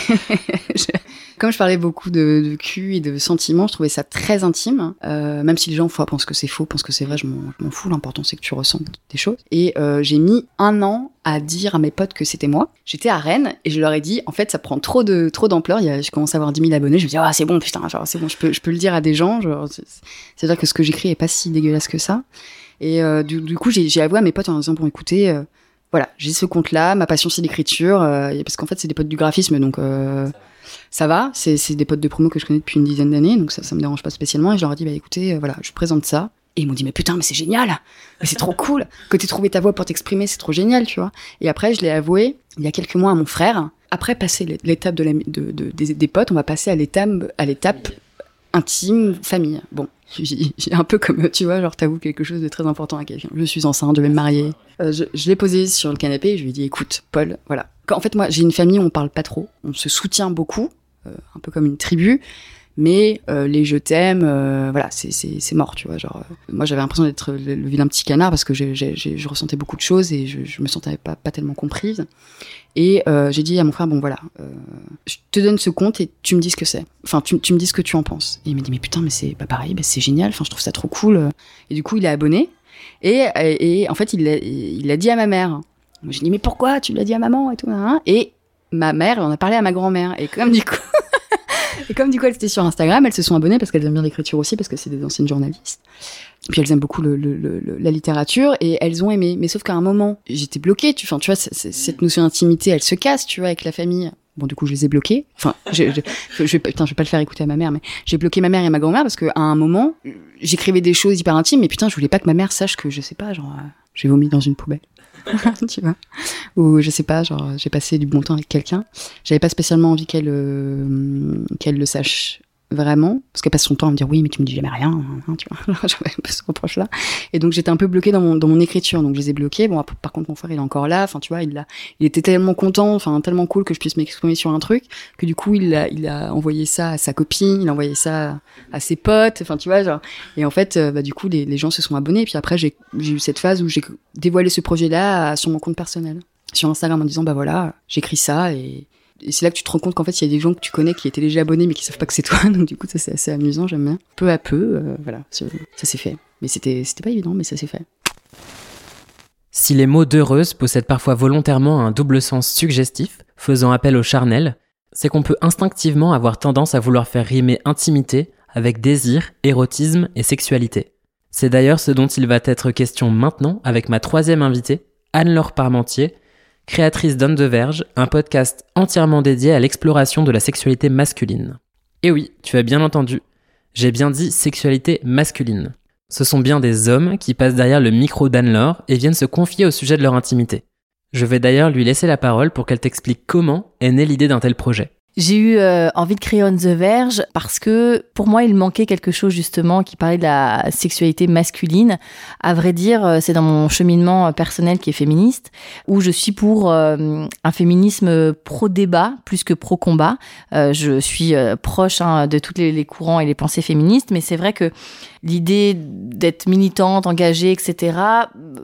[LAUGHS] comme je parlais beaucoup de, de cul et de sentiments, je trouvais ça très intime. Euh, même si les gens fois pensent que c'est faux, pensent que c'est vrai, je m'en fous. L'important c'est que tu ressentes des choses. Et euh, j'ai mis un an à dire à mes potes que c'était moi. J'étais à Rennes et je leur ai dit en fait ça prend trop de trop d'ampleur. Je commence à avoir 10 000 abonnés. Je me dis ah c'est bon putain genre c'est bon je peux je peux le dire à des gens. C'est à dire que ce que j'écris est pas si dégueulasse que ça. Et euh, du, du, coup j'ai avoué à mes potes en disant bon écoutez euh, voilà, j'ai ce compte-là, ma passion c'est l'écriture, euh, parce qu'en fait c'est des potes du graphisme, donc euh, ça va, c'est des potes de promo que je connais depuis une dizaine d'années, donc ça, ça me dérange pas spécialement, et je leur ai dit, bah écoutez, euh, voilà, je présente ça, et ils m'ont dit, mais putain, mais c'est génial, mais c'est trop cool, que tu trouvé ta voix pour t'exprimer, c'est trop génial, tu vois. Et après, je l'ai avoué, il y a quelques mois à mon frère, après passer l'étape de, des, des potes, on va passer à l'étape intime, famille. Bon, [LAUGHS] j'ai un peu comme, tu vois, genre t'avoues quelque chose de très important à quelqu'un. Je suis enceinte, je vais me marier. Euh, je je l'ai posé sur le canapé et je lui ai dit, écoute, Paul, voilà. En fait, moi, j'ai une famille où on parle pas trop, on se soutient beaucoup, euh, un peu comme une tribu, mais euh, les je t'aime, euh, voilà, c'est mort, tu vois. Genre, moi, j'avais l'impression d'être le, le, vilain petit canard parce que je, je, je, ressentais beaucoup de choses et je, je me sentais pas, pas tellement comprise. Et euh, j'ai dit à mon frère, bon voilà, euh, je te donne ce compte et tu me dis ce que c'est. Enfin, tu, tu, me dis ce que tu en penses. Et il m'a dit, mais putain, mais c'est pas pareil, bah, c'est génial, enfin, je trouve ça trop cool. Et du coup, il est abonné. Et, et, en fait, il l'a il dit à ma mère. J'ai dit, mais pourquoi tu l'as dit à maman et tout hein Et ma mère, en a parlé à ma grand-mère. Et comme du coup... [LAUGHS] et comme du coup, elle était sur Instagram, elles se sont abonnées parce qu'elles aiment bien l'écriture aussi, parce que c'est des anciennes journalistes. Puis elles aiment beaucoup le, le, le, la littérature et elles ont aimé. Mais sauf qu'à un moment, j'étais bloquée. Tu, enfin, tu vois, cette notion d'intimité, elle se casse, tu vois, avec la famille. Bon, du coup, je les ai bloqués. Enfin, je, je, je, putain, je vais pas le faire écouter à ma mère, mais j'ai bloqué ma mère et ma grand-mère parce qu'à un moment, j'écrivais des choses hyper intimes, mais putain, je voulais pas que ma mère sache que, je sais pas, genre, euh, j'ai vomi dans une poubelle. [LAUGHS] tu vois ou je sais pas genre j'ai passé du bon temps avec quelqu'un. J'avais pas spécialement envie qu'elle euh, qu'elle le sache vraiment. Parce qu'elle passe son temps à me dire oui mais tu me dis jamais rien hein, tu vois. [LAUGHS] J'avais un peu ce reproche là et donc j'étais un peu bloquée dans mon dans mon écriture. Donc je les ai bloqués bon par contre mon frère il est encore là. Enfin tu vois il a il était tellement content enfin tellement cool que je puisse m'exprimer sur un truc que du coup il a il a envoyé ça à sa copine il a envoyé ça à ses potes. Enfin tu vois genre. Et en fait bah du coup les, les gens se sont abonnés. Et puis après j'ai j'ai eu cette phase où j'ai dévoilé ce projet là sur mon compte personnel sur Instagram en disant bah voilà j'écris ça et c'est là que tu te rends compte qu'en fait, il y a des gens que tu connais qui étaient déjà abonnés mais qui savent pas que c'est toi. [LAUGHS] Donc du coup, ça c'est assez amusant, j'aime bien. Peu à peu, euh, voilà, ça s'est fait. Mais c'était c'était pas évident, mais ça s'est fait. Si les mots d'heureuse possèdent parfois volontairement un double sens suggestif, faisant appel au charnel, c'est qu'on peut instinctivement avoir tendance à vouloir faire rimer intimité avec désir, érotisme et sexualité. C'est d'ailleurs ce dont il va être question maintenant avec ma troisième invitée, Anne-Laure Parmentier, créatrice d'On de Verge, un podcast entièrement dédié à l'exploration de la sexualité masculine. Et oui, tu as bien entendu, j'ai bien dit sexualité masculine. Ce sont bien des hommes qui passent derrière le micro d'Anne-Laure et viennent se confier au sujet de leur intimité. Je vais d'ailleurs lui laisser la parole pour qu'elle t'explique comment est née l'idée d'un tel projet. J'ai eu euh, envie de créer On the Verge parce que pour moi il manquait quelque chose justement qui parlait de la sexualité masculine. À vrai dire, euh, c'est dans mon cheminement personnel qui est féministe où je suis pour euh, un féminisme pro débat plus que pro combat. Euh, je suis euh, proche hein, de tous les, courants et les pensées féministes, mais c'est vrai que l'idée d'être militante, engagée, etc.,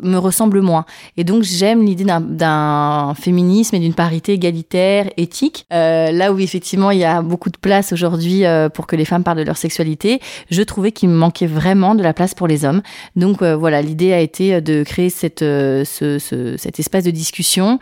me ressemble moins. Et donc j'aime l'idée d'un féminisme et d'une parité égalitaire, éthique. Euh, là où effectivement il y a beaucoup de place aujourd'hui euh, pour que les femmes parlent de leur sexualité, je trouvais qu'il me manquait vraiment de la place pour les hommes. Donc euh, voilà, l'idée a été de créer cette, ce, ce, cet espace de discussion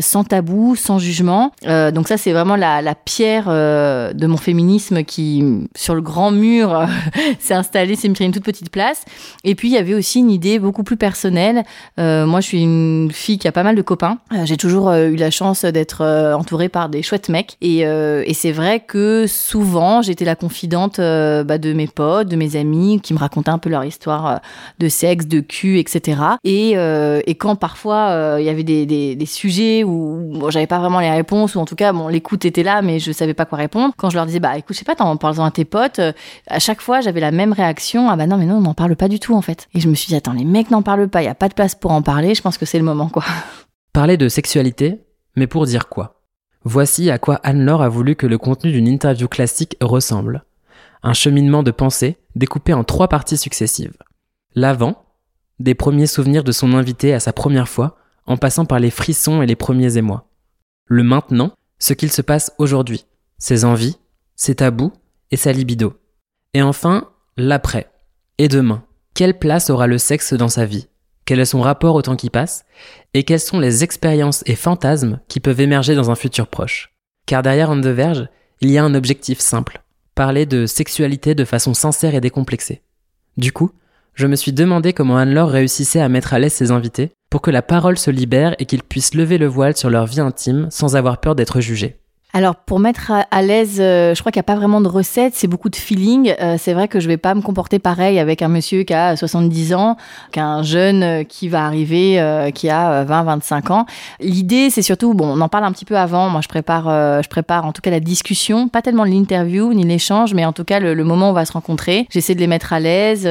sans tabou, sans jugement. donc ça c'est vraiment la, la pierre de mon féminisme qui, sur le grand mur, [LAUGHS] s'est installée, une toute petite place. Et puis il y avait aussi une idée beaucoup plus personnelle. moi je suis une fille qui a pas mal de copains. J'ai toujours eu la chance d'être entourée par des chouettes mecs. Et, et c'est vrai que souvent, j'étais la confidente euh, bah, de mes potes, de mes amis, qui me racontaient un peu leur histoire euh, de sexe, de cul, etc. Et, euh, et quand parfois il y avait des, des, sujets où j'avais pas vraiment les réponses, ou en tout cas, bon, l'écoute était là, mais je savais pas quoi répondre. Quand je leur disais, bah écoute, je sais pas, t'en parles à tes potes, à chaque fois, j'avais la même réaction. Ah bah non, mais non, on n'en parle pas du tout en fait. Et je me suis dit, attends, les mecs n'en parlent pas, il a pas de place pour en parler. Je pense que c'est le moment, quoi. [LAUGHS] Parler de sexualité, mais pour dire quoi? Voici à quoi Anne-Laure a voulu que le contenu d'une interview classique ressemble. Un cheminement de pensée découpé en trois parties successives. L'avant, des premiers souvenirs de son invité à sa première fois, en passant par les frissons et les premiers émois. Le maintenant, ce qu'il se passe aujourd'hui, ses envies, ses tabous et sa libido. Et enfin, l'après. Et demain, quelle place aura le sexe dans sa vie? Quel est son rapport au temps qui passe, et quelles sont les expériences et fantasmes qui peuvent émerger dans un futur proche? Car derrière On the Verge, il y a un objectif simple, parler de sexualité de façon sincère et décomplexée. Du coup, je me suis demandé comment Anne-Laure réussissait à mettre à l'aise ses invités pour que la parole se libère et qu'ils puissent lever le voile sur leur vie intime sans avoir peur d'être jugés. Alors pour mettre à, l'aise, euh, je crois qu'il n'y a pas vraiment de recette, c'est beaucoup de feeling. Euh, c'est vrai que je vais pas me comporter pareil avec un monsieur qui a 70 ans qu'un jeune euh, qui va arriver qui a 20-25 ans. L'idée, c'est surtout, bon, on en parle un petit peu avant. Moi, je prépare, je prépare en tout cas la discussion, pas tellement l'interview ni l'échange, mais en tout cas le, moment où on va se rencontrer. J'essaie de les mettre à l'aise.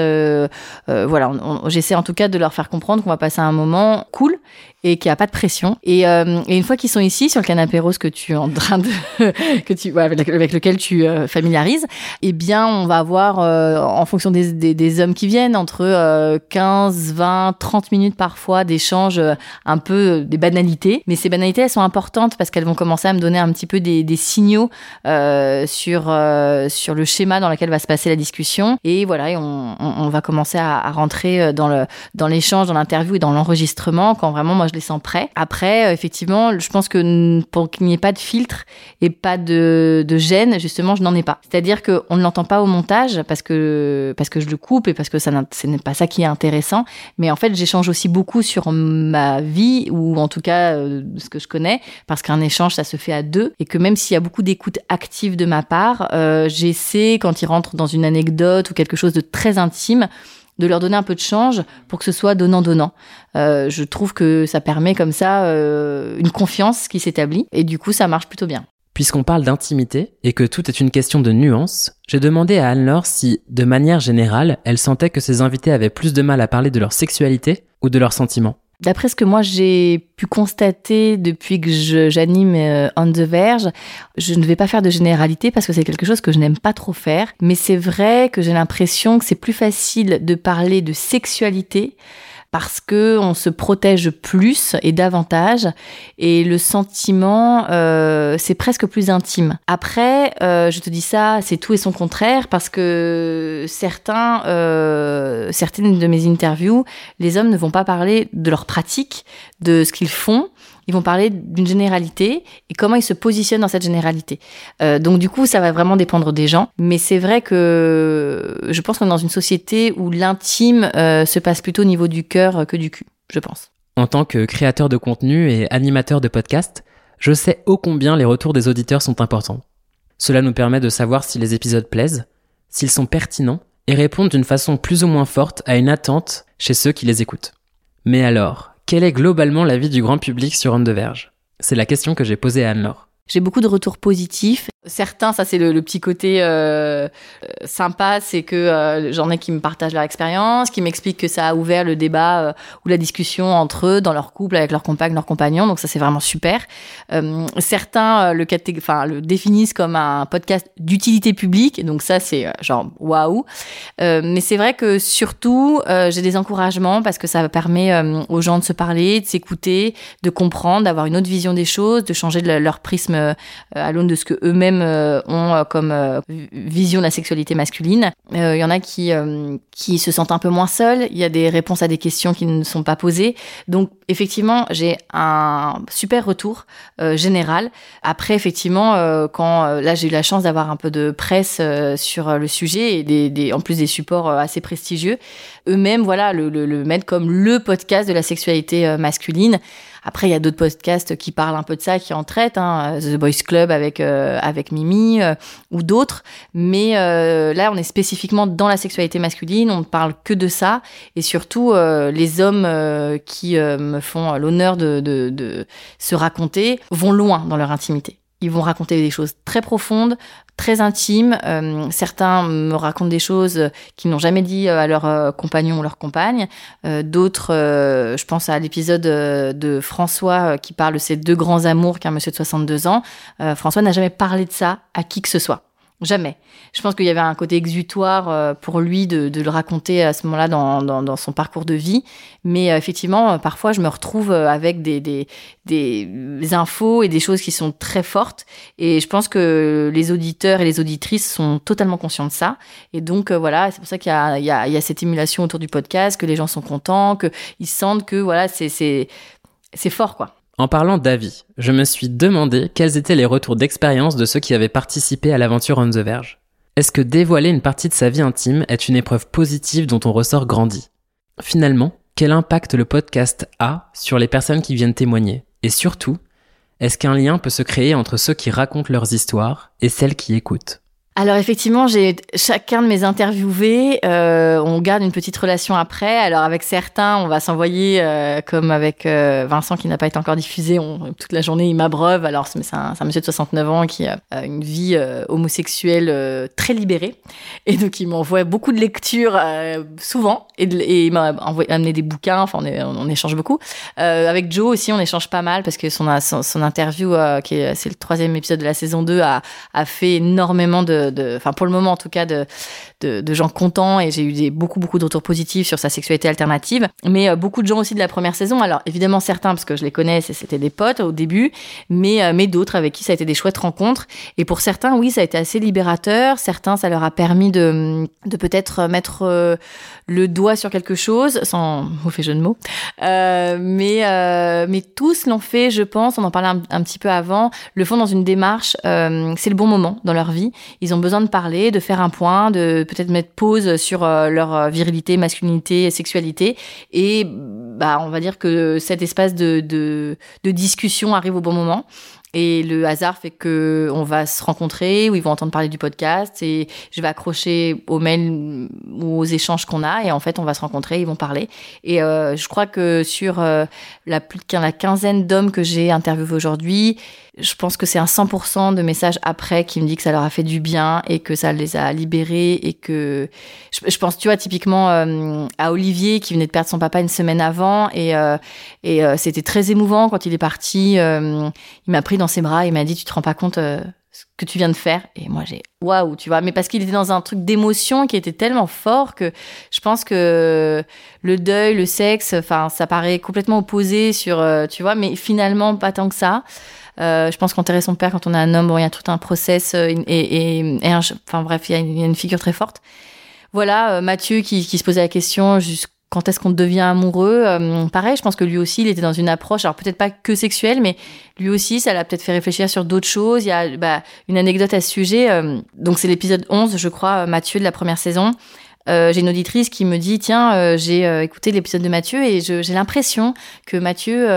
voilà, j'essaie en tout cas de leur faire comprendre qu'on va passer un moment cool et qu'il n'y a pas de pression. Et, et une fois qu'ils sont ici sur le canapé rose que tu es en train de [LAUGHS] que tu, avec, lequel tu euh, familiarises, eh bien, on va avoir, euh, en fonction des, des, hommes qui viennent, entre 15, 20, 30 minutes parfois d'échanges euh, un peu des banalités. Mais ces banalités, elles sont importantes parce qu'elles vont commencer à me donner un petit peu des, des signaux sur, sur le schéma dans lequel va se passer la discussion. Et voilà, et on, on, va commencer à, à, rentrer dans le dans l'échange, dans l'interview et dans l'enregistrement quand vraiment moi je les sens prêts. Après, effectivement, je pense que pour qu'il n'y ait pas de filtre, et pas de, de gêne, justement, je n'en ai pas. C'est-à-dire qu'on ne l'entend pas au montage parce que, parce que je le coupe et parce que ça ce n'est pas ça qui est intéressant. Mais en fait, j'échange aussi beaucoup sur ma vie ou en tout cas euh, ce que je connais parce qu'un échange, ça se fait à deux et que même s'il y a beaucoup d'écoute active de ma part, euh, j'essaie, quand ils rentrent dans une anecdote ou quelque chose de très intime, de leur donner un peu de change pour que ce soit donnant-donnant. Euh, je trouve que ça permet comme ça euh, une confiance qui s'établit et du coup ça marche plutôt bien. Puisqu'on parle d'intimité et que tout est une question de nuance, j'ai demandé à Anne-Laure si, de manière générale, elle sentait que ses invités avaient plus de mal à parler de leur sexualité ou de leurs sentiments. D'après ce que moi j'ai pu constater depuis que j'anime euh, On the Verge, je ne vais pas faire de généralité parce que c'est quelque chose que je n'aime pas trop faire. Mais c'est vrai que j'ai l'impression que c'est plus facile de parler de sexualité parce que on se protège plus et davantage et le sentiment euh, c'est presque plus intime. Après, euh, je te dis ça, c'est tout et son contraire parce que certains, euh, certaines de mes interviews, les hommes ne vont pas parler de leur pratique, de ce qu'ils font, ils vont parler d'une généralité et comment ils se positionnent dans cette généralité. Euh, donc du coup, ça va vraiment dépendre des gens. Mais c'est vrai que je pense qu'on est dans une société où l'intime euh, se passe plutôt au niveau du cœur que du cul, je pense. En tant que créateur de contenu et animateur de podcast, je sais ô combien les retours des auditeurs sont importants. Cela nous permet de savoir si les épisodes plaisent, s'ils sont pertinents et répondent d'une façon plus ou moins forte à une attente chez ceux qui les écoutent. Mais alors, quel est globalement l'avis du grand public sur On the Verge? C'est la question que j'ai posée à Anne-Laure. J'ai beaucoup de retours positifs. Certains, ça c'est le, petit côté euh, sympa, c'est que euh, j'en ai qui me partagent leur expérience, qui m'expliquent que ça a ouvert le débat euh, ou la discussion entre eux, dans leur couple, avec leur compagne, leur compagnon. Donc ça c'est vraiment super. Euh, certains le, définissent comme un podcast d'utilité publique. Donc ça c'est genre waouh. mais c'est vrai que surtout j'ai des encouragements parce que ça permet aux gens de se parler, de s'écouter, de comprendre, d'avoir une autre vision des choses, de changer leur prisme euh, à l'aune de ce que eux-mêmes euh, ont euh, comme vision de la sexualité masculine. Il y en a qui qui se sentent un peu moins seuls. Il y a des réponses à des questions qui ne sont pas posées. Donc effectivement, j'ai un super retour général. Après, effectivement, quand là j'ai eu la chance d'avoir un peu de presse sur le sujet et des, en plus des supports assez prestigieux, eux-mêmes voilà le, le, le mettent comme le podcast de la sexualité masculine. Après, il y a d'autres podcasts qui parlent un peu de ça, qui en traitent, hein, The Boys Club avec euh, avec Mimi euh, ou d'autres. Mais euh, là, on est spécifiquement dans la sexualité masculine. On ne parle que de ça, et surtout les hommes qui me font l'honneur de, de, de se raconter vont loin dans leur intimité. Ils vont raconter des choses très profondes, très intimes. Euh, certains me racontent des choses qu'ils n'ont jamais dit euh, à leur euh, compagnon ou leur compagne. D'autres, je pense à l'épisode de François qui parle de ces deux grands amours qu'un monsieur de 62 ans. François n'a jamais parlé de ça à qui que ce soit. Jamais. Je pense qu'il y avait un côté exutoire euh, pour lui de, le raconter à ce moment-là dans, son parcours de vie. Mais euh, effectivement, euh, parfois, je me retrouve avec des, infos et des choses qui sont très fortes. Et je pense que les auditeurs et les auditrices sont totalement conscients de ça. Et donc, voilà, c'est pour ça qu'il y, y a, cette émulation autour du podcast, que les gens sont contents, qu'ils sentent que, voilà, c'est fort, quoi. En parlant d'avis, je me suis demandé quels étaient les retours d'expérience de ceux qui avaient participé à l'aventure On the Verge. Est-ce que dévoiler une partie de sa vie intime est une épreuve positive dont on ressort grandi? Finalement, quel impact le podcast a sur les personnes qui viennent témoigner? Et surtout, est-ce qu'un lien peut se créer entre ceux qui racontent leurs histoires et celles qui écoutent? Alors effectivement, j'ai chacun de mes interviewés, euh, on garde une petite relation après. Alors avec certains, on va s'envoyer, euh, comme avec euh, Vincent qui n'a pas été encore diffusé, on, toute la journée il m'abreuve. Alors c'est un, monsieur de 69 ans qui a une vie euh, homosexuelle euh, très libérée, et donc il m'envoie beaucoup de lectures souvent, et, il m'a amené des bouquins. Enfin on, échange beaucoup. avec Joe aussi, on échange pas mal parce que son, son, son interview, qui est c'est le troisième épisode de la saison 2, a, a fait énormément de enfin pour le moment en tout cas, de, de, gens contents et j'ai eu beaucoup beaucoup de retours positifs sur sa sexualité alternative. Mais euh, beaucoup de gens aussi de la première saison. Alors évidemment certains parce que je les connais, c'était des potes au début, mais euh, mais d'autres avec qui ça a été des chouettes rencontres. Et pour certains, oui, ça a été assez libérateur. Certains, ça leur a permis de peut-être mettre euh, le doigt sur quelque chose, sans mauvais jeu de mots. mais mais tous l'ont fait, je pense. On en parlait un, petit peu avant. Le font dans une démarche. c'est le bon moment dans leur vie. Ils ont besoin de parler, de faire un point, de peut-être mettre pause sur euh, leur euh, virilité, masculinité, sexualité. Et bah, on va dire que cet espace de, de, discussion arrive au bon moment. Et le hasard fait que on va se rencontrer, où ils vont entendre parler du podcast, et je vais accrocher aux mails ou aux échanges qu'on a, et en fait, on va se rencontrer, ils vont parler. Et euh, je crois que sur la plus la quinzaine d'hommes que j'ai interviewés aujourd'hui, je pense que c'est un 100% de messages après qui me dit que ça leur a fait du bien et que ça les a libérés et que je, pense tu vois typiquement euh, à Olivier qui venait de perdre son papa une semaine avant et euh, euh, c'était très émouvant quand il est parti il m'a pris dans ses bras et m'a dit tu te rends pas compte que tu viens de faire. Et moi j'ai waouh tu vois. Mais parce qu'il était dans un truc d'émotion qui était tellement fort que je pense que le deuil le sexe enfin ça paraît complètement opposé sur tu vois. Mais finalement pas tant que ça. Euh, je pense qu'enterrer son père quand on a un homme, bon, il y a tout un process euh, et, et enfin bref, il y, a une, figure très forte. Voilà, euh, Mathieu qui, se posait la question quand est-ce qu'on devient amoureux Pareil, je pense que lui aussi, il était dans une approche, alors peut-être pas que sexuelle, mais lui aussi, ça l'a peut-être fait réfléchir sur d'autres choses. Il y a bah, une anecdote à ce sujet. donc c'est l'épisode 11, je crois, Mathieu de la première saison. Euh, j'ai une auditrice qui me dit tiens euh, j'ai euh, écouté l'épisode de Mathieu et j'ai l'impression que Mathieu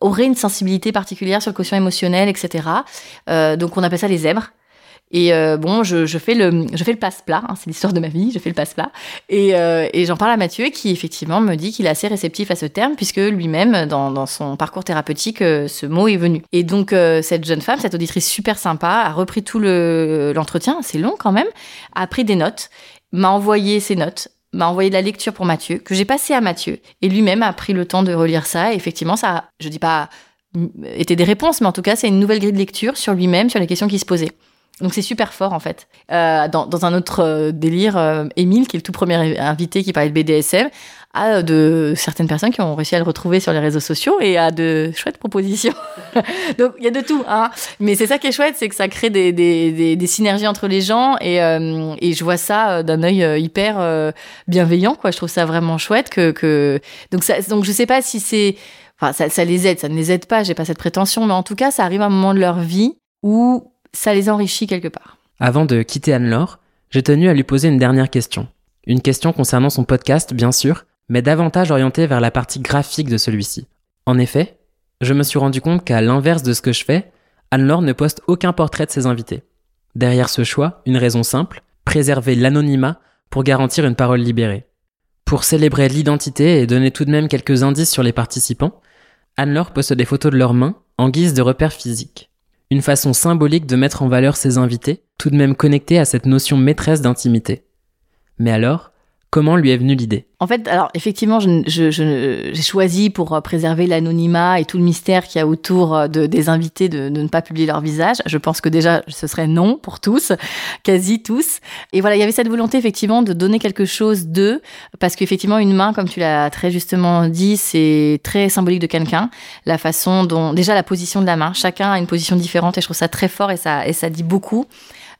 aurait une sensibilité particulière sur le quotient émotionnel etc donc on appelle ça les zèbres Et euh, bon, je, fais le, je fais le passe-plat, hein, c'est l'histoire de ma vie, je fais le passe-plat. Et, euh, et j'en parle à Mathieu qui effectivement me dit qu'il est assez réceptif à ce terme puisque lui-même, dans, son parcours thérapeutique, euh, ce mot est venu. Et donc cette jeune femme, cette auditrice super sympa, a repris tout le, l'entretien, c'est long quand même, a pris des notes, m'a envoyé ses notes, m'a envoyé de la lecture pour Mathieu, que j'ai passé à Mathieu, et lui-même a pris le temps de relire ça. Et effectivement, ça, je dis pas été des réponses, mais en tout cas, c'est une nouvelle grille de lecture sur lui-même, sur les questions qui se posaient. Donc c'est super fort en fait. Euh, dans, dans, un autre euh, délire, euh, Émile, qui est le tout premier invité qui parlait de BDSM, a de certaines personnes qui ont réussi à le retrouver sur les réseaux sociaux et a de chouettes propositions. [LAUGHS] Donc il y a de tout, hein. Mais c'est ça qui est chouette, c'est que ça crée des, des, des, synergies entre les gens et, euh, et je vois ça euh, d'un œil euh, hyper bienveillant, quoi. Je trouve ça vraiment chouette que, que... donc ça, donc je sais pas si c'est Enfin, ça, ça les aide, ça ne les aide pas, j'ai pas cette prétention, mais en tout cas, ça arrive à un moment de leur vie où ça les enrichit quelque part. Avant de quitter Anne-Laure, j'ai tenu à lui poser une dernière question. Une question concernant son podcast, bien sûr, mais davantage orientée vers la partie graphique de celui-ci. En effet, je me suis rendu compte qu'à l'inverse de ce que je fais, Anne-Laure ne poste aucun portrait de ses invités. Derrière ce choix, une raison simple, préserver l'anonymat pour garantir une parole libérée. Pour célébrer l'identité et donner tout de même quelques indices sur les participants, Anne-Laure poste des photos de leurs mains en guise de repère physique une façon symbolique de mettre en valeur ses invités, tout de même connectés à cette notion maîtresse d'intimité. Mais alors, Comment lui est venue l'idée? En fait, alors effectivement, j'ai choisi pour euh, préserver l'anonymat et tout le mystère qu'il y a autour euh, de, des invités de, de, ne pas publier leur visage. Je pense que déjà, ce serait non pour tous, [LAUGHS] quasi tous. Et voilà, il y avait cette volonté effectivement de donner quelque chose d'eux, parce qu'effectivement, une main, comme tu l'as très justement dit, c'est très symbolique de quelqu'un. La façon dont, déjà la position de la main, chacun a une position différente et je trouve ça très fort et ça, et ça dit beaucoup.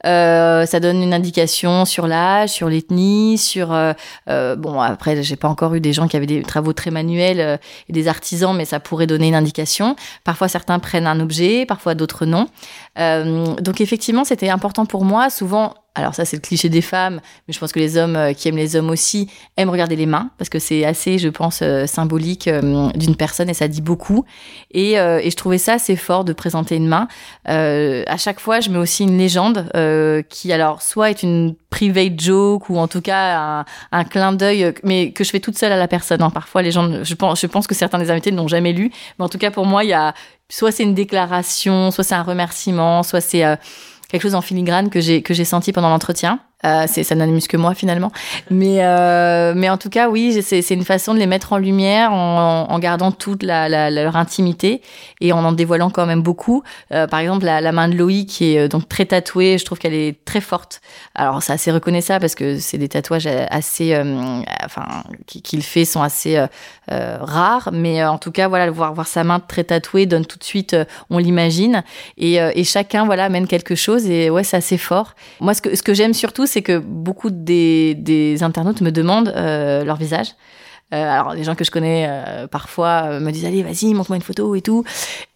Euh, ça donne une indication sur l'âge, sur l'ethnie, sur euh, euh, bon après j'ai pas encore eu des gens qui avaient des travaux très manuels euh, et des artisans, mais ça pourrait donner une indication. Parfois certains prennent un objet, parfois d'autres non. Euh, donc effectivement c'était important pour moi. Souvent alors ça c'est le cliché des femmes, mais je pense que les hommes euh, qui aiment les hommes aussi aiment regarder les mains parce que c'est assez, je pense, euh, symbolique euh, d'une personne et ça dit beaucoup. Et, je trouvais ça assez fort de présenter une main. à chaque fois, je mets aussi une légende qui alors soit est une private joke ou en tout cas un, clin d'œil, mais que je fais toute seule à la personne. Hein. Parfois, les gens, je pense, que certains des invités n'ont jamais lu, mais en tout cas pour moi, il y a soit c'est une déclaration, soit c'est un remerciement, soit c'est quelque chose en filigrane que j'ai que j'ai senti pendant l'entretien. Euh, c'est ça n'amuse que moi finalement, mais euh, mais en tout cas oui, c'est une façon de les mettre en lumière en, gardant toute la, leur intimité et en en dévoilant quand même beaucoup. Euh, par exemple la, main de Loïc qui est euh, donc très tatouée, je trouve qu'elle est très forte. Alors c'est assez reconnaissable parce que c'est des tatouages assez, enfin qu'il fait sont assez rares, mais en tout cas voilà voir voir sa main très tatouée donne tout de suite, on l'imagine et, et chacun voilà amène quelque chose et ouais c'est assez fort. Moi ce que ce que j'aime surtout c'est que beaucoup des, internautes me demandent euh, leur visage. Euh, alors les gens que je connais euh, parfois euh, me disent allez vas-y montre-moi une photo et tout.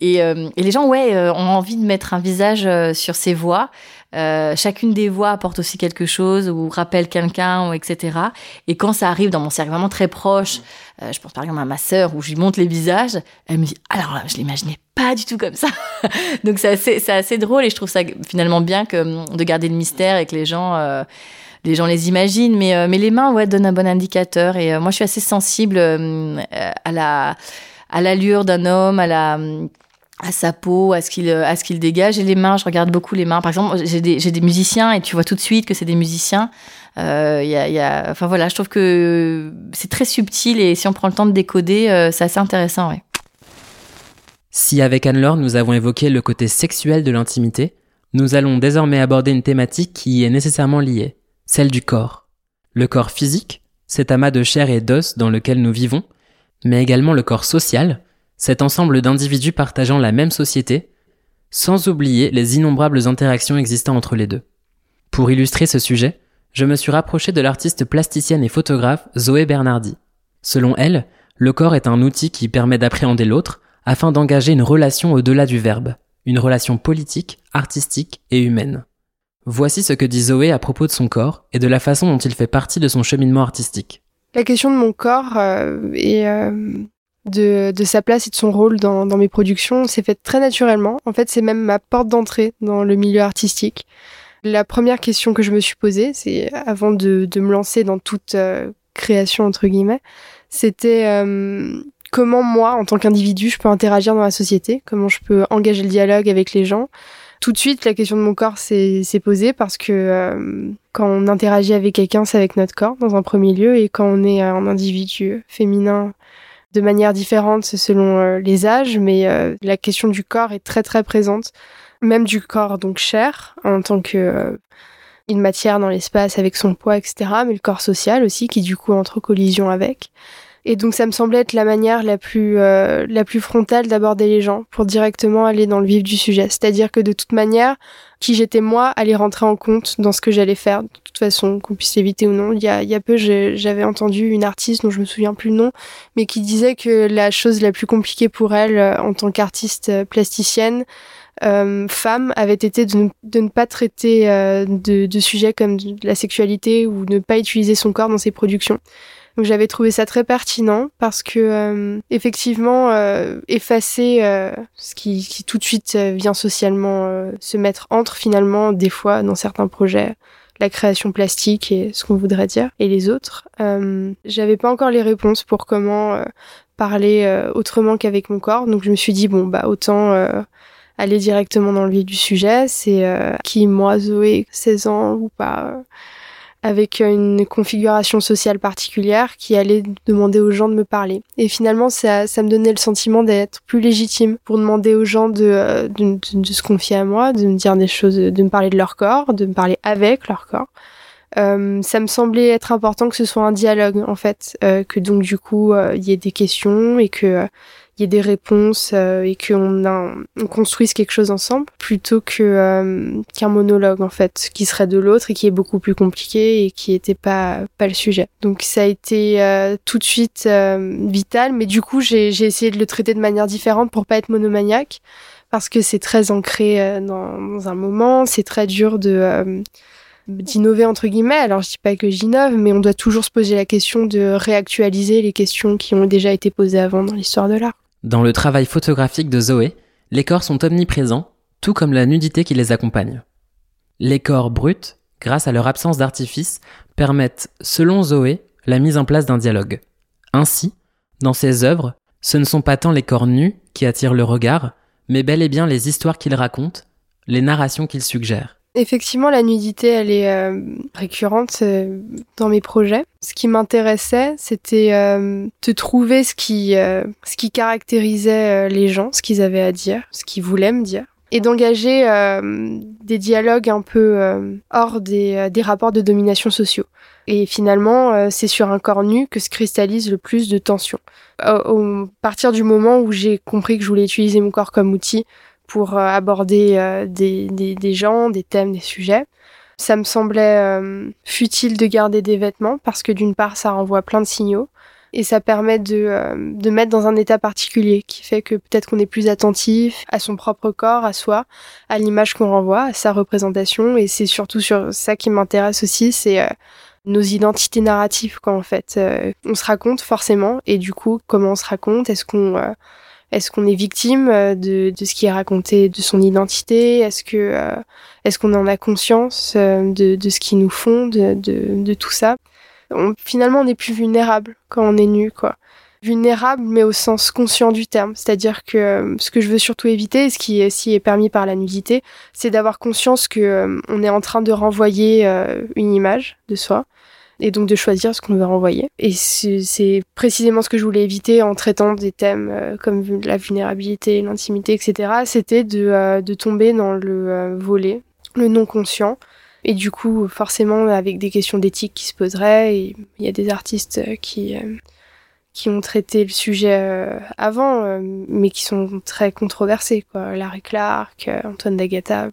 Et, euh, et les gens ouais ont envie de mettre un visage sur ces voix. Chacune des voix apporte aussi quelque chose ou rappelle quelqu'un ou etc et quand ça arrive dans mon cercle vraiment très proche je pense par exemple à ma sœur où je lui montre les visages elle me dit alors là je l'imaginais pas du tout comme ça! [LAUGHS] Donc c'est assez assez drôle et je trouve ça finalement bien que de garder le mystère et que les gens les gens les imaginent, mais, euh, mais les mains, ouais, donnent un bon indicateur. Et euh, moi, je suis assez sensible euh, à la à l'allure d'un homme, à la à sa peau, à ce qu'il à ce qu'il dégage. Et les mains, je regarde beaucoup les mains. Par exemple, j'ai des des musiciens et tu vois tout de suite que c'est des musiciens. Il y, a, enfin voilà, je trouve que c'est très subtil et si on prend le temps de décoder, c'est assez intéressant, ouais. Si avec Anne-Laure nous avons évoqué le côté sexuel de l'intimité, nous allons désormais aborder une thématique qui y est nécessairement liée celle du corps. Le corps physique, cet amas de chair et d'os dans lequel nous vivons, mais également le corps social, cet ensemble d'individus partageant la même société, sans oublier les innombrables interactions existant entre les deux. Pour illustrer ce sujet, je me suis rapproché de l'artiste plasticienne et photographe Zoé Bernardi. Selon elle, le corps est un outil qui permet d'appréhender l'autre afin d'engager une relation au-delà du verbe, une relation politique, artistique et humaine. Voici ce que dit Zoé à propos de son corps et de la façon dont il fait partie de son cheminement artistique. La question de mon corps euh, et euh, de, de, sa place et de son rôle dans, dans mes productions s'est faite très naturellement. En fait, c'est même ma porte d'entrée dans le milieu artistique. La première question que je me suis posée, c'est avant de, de, me lancer dans toute création entre guillemets, c'était comment moi, en tant qu'individu, je peux interagir dans la société, comment je peux engager le dialogue avec les gens? Tout de suite, la question de mon corps s'est posée parce que euh, quand on interagit avec quelqu'un, c'est avec notre corps dans un premier lieu, et quand on est un individu féminin de manière différente selon euh, les âges, mais euh, la question du corps est très très présente, même du corps donc cher en tant que une matière dans l'espace avec son poids, etc., mais le corps social aussi qui du coup entre collision avec. Et donc ça me semblait être la manière la plus euh, la plus frontale d'aborder les gens pour directement aller dans le vif du sujet. C'est-à-dire que de toute manière, qui j'étais moi allait rentrer en compte dans ce que j'allais faire. De toute façon, qu'on puisse l'éviter ou non. Il y a, il y a peu, j'avais entendu une artiste dont je me souviens plus le nom, mais qui disait que la chose la plus compliquée pour elle euh, en tant qu'artiste euh, plasticienne, euh, femme avait été de ne, de ne pas traiter de, de, sujets comme la sexualité ou ne pas utiliser son corps dans ses productions. Donc j'avais trouvé ça très pertinent parce que euh, effectivement euh, effacer euh, ce qui, qui, tout de suite vient socialement se mettre entre finalement des fois dans certains projets la création plastique et ce qu'on voudrait dire et les autres. j'avais pas encore les réponses pour comment parler autrement qu'avec mon corps donc je me suis dit bon bah autant aller directement dans le vif du sujet c'est qui moi Zoé 16 ans ou pas avec une configuration sociale particulière qui allait demander aux gens de me parler. Et finalement, ça, ça me donnait le sentiment d'être plus légitime pour demander aux gens de, euh, de, se confier à moi, de me dire des choses, de me parler de leur corps, de me parler avec leur corps. Euh, ça me semblait être important que ce soit un dialogue en fait, euh, que donc du coup il y ait des questions et que y ait des réponses euh, et qu'on on construise quelque chose ensemble plutôt que euh, qu'un monologue en fait qui serait de l'autre et qui est beaucoup plus compliqué et qui était pas pas le sujet. Donc ça a été euh, tout de suite vital, mais du coup j'ai essayé de le traiter de manière différente pour pas être monomaniaque parce que c'est très ancré dans, un moment, c'est très dur de d'innover entre guillemets. Alors je dis pas que j'innove, mais on doit toujours se poser la question de réactualiser les questions qui ont déjà été posées avant dans l'histoire de l'art. Dans le travail photographique de Zoé, les corps sont omniprésents, tout comme la nudité qui les accompagne. Les corps bruts, grâce à leur absence d'artifice, permettent, selon Zoé, la mise en place d'un dialogue. Ainsi, dans ses œuvres, ce ne sont pas tant les corps nus qui attirent le regard, mais bel et bien les histoires qu'ils racontent, les narrations qu'ils suggèrent. Effectivement, la nudité, elle est euh, récurrente euh, dans mes projets. Ce qui m'intéressait, c'était euh, de trouver ce qui, ce qui caractérisait les gens, ce qu'ils avaient à dire, ce qu'ils voulaient me dire, et d'engager des dialogues un peu hors des, des rapports de domination sociaux. Et finalement, c'est sur un corps nu que se cristallise le plus de tension. À partir du moment où j'ai compris que je voulais utiliser mon corps comme outil pour euh, aborder euh, des, des, des, gens, des thèmes, des sujets. Ça me semblait euh, futile de garder des vêtements parce que d'une part, ça renvoie plein de signaux et ça permet de, de mettre dans un état particulier qui fait que peut-être qu'on est plus attentif à son propre corps, à soi, à l'image qu'on renvoie, à sa représentation. Et c'est surtout sur ça qui m'intéresse aussi, c'est nos identités narratives quand en fait. On se raconte forcément et du coup comment on se raconte, est-ce qu'on est-ce qu'on est victime euh, de, de, ce qui est raconté de son identité? Est-ce que euh, est-ce qu'on en a conscience euh, de, de, ce qui nous fonde, de, de, tout ça? On, Finalement, on est plus vulnérable quand on est nu, quoi. Vulnérable, mais au sens conscient du terme. C'est-à-dire que ce que je veux surtout éviter, ce qui est, est permis par la nudité, c'est d'avoir conscience que on est en train de renvoyer une image de soi et donc de choisir ce qu'on veut renvoyer. Et c'est précisément ce que je voulais éviter en traitant des thèmes euh, comme la vulnérabilité, l'intimité, etc. C'était de, euh, de, tomber dans le euh, volet, le non conscient. Et du coup, forcément, avec des questions d'éthique qui se poseraient, il y a des artistes qui qui ont traité le sujet avant, mais qui sont très controversés, quoi. Larry Clark, Antoine D'Agata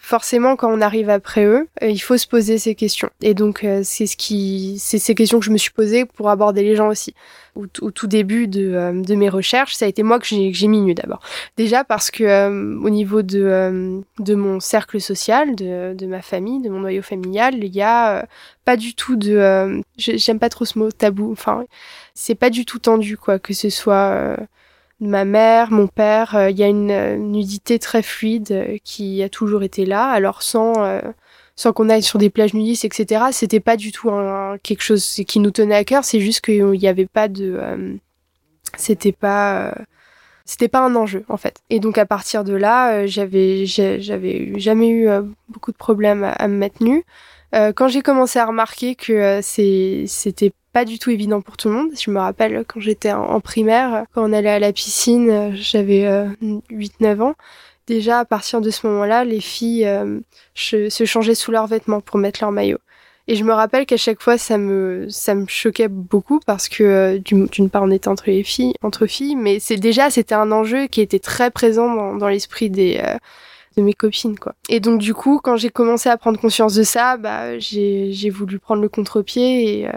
forcément quand on arrive après eux, euh, il faut se poser ces questions. Et donc euh, c'est ce qui, c'est ces questions que je me suis posées pour aborder les gens aussi. Au, tout début de, euh, de, mes recherches, ça a été moi que j'ai mis nu d'abord. Déjà parce que au niveau de, de mon cercle social, de, de ma famille, de mon noyau familial, il y a pas du tout de, j'aime pas trop ce mot tabou. Enfin, c'est pas du tout tendu quoi, que ce soit ma mère, mon père, euh, il y a une, nudité très fluide euh, qui a toujours été là, alors sans sans qu'on aille sur des plages nudistes, etc. C'était pas du tout quelque chose qui nous tenait à cœur. C'est juste qu'il n'y avait pas de, euh, c'était pas, c'était pas un enjeu en fait. Et donc à partir de là, j'avais, j'avais jamais eu beaucoup de problèmes à, me nue. quand j'ai commencé à remarquer que c'était pas du tout évident pour tout le monde. Je me rappelle quand j'étais en, primaire, quand on allait à la piscine, j'avais 8-9 ans déjà à partir de ce moment-là, les filles euh, se changeaient sous leurs vêtements pour mettre leur maillot. Et je me rappelle qu'à chaque fois, ça me, ça me choquait beaucoup parce que euh, d'une part, on était entre les filles, entre filles, mais c'est déjà c'était un enjeu qui était très présent dans, l'esprit des euh, de mes copines quoi. Et donc du coup, quand j'ai commencé à prendre conscience de ça, bah j'ai voulu prendre le contre-pied et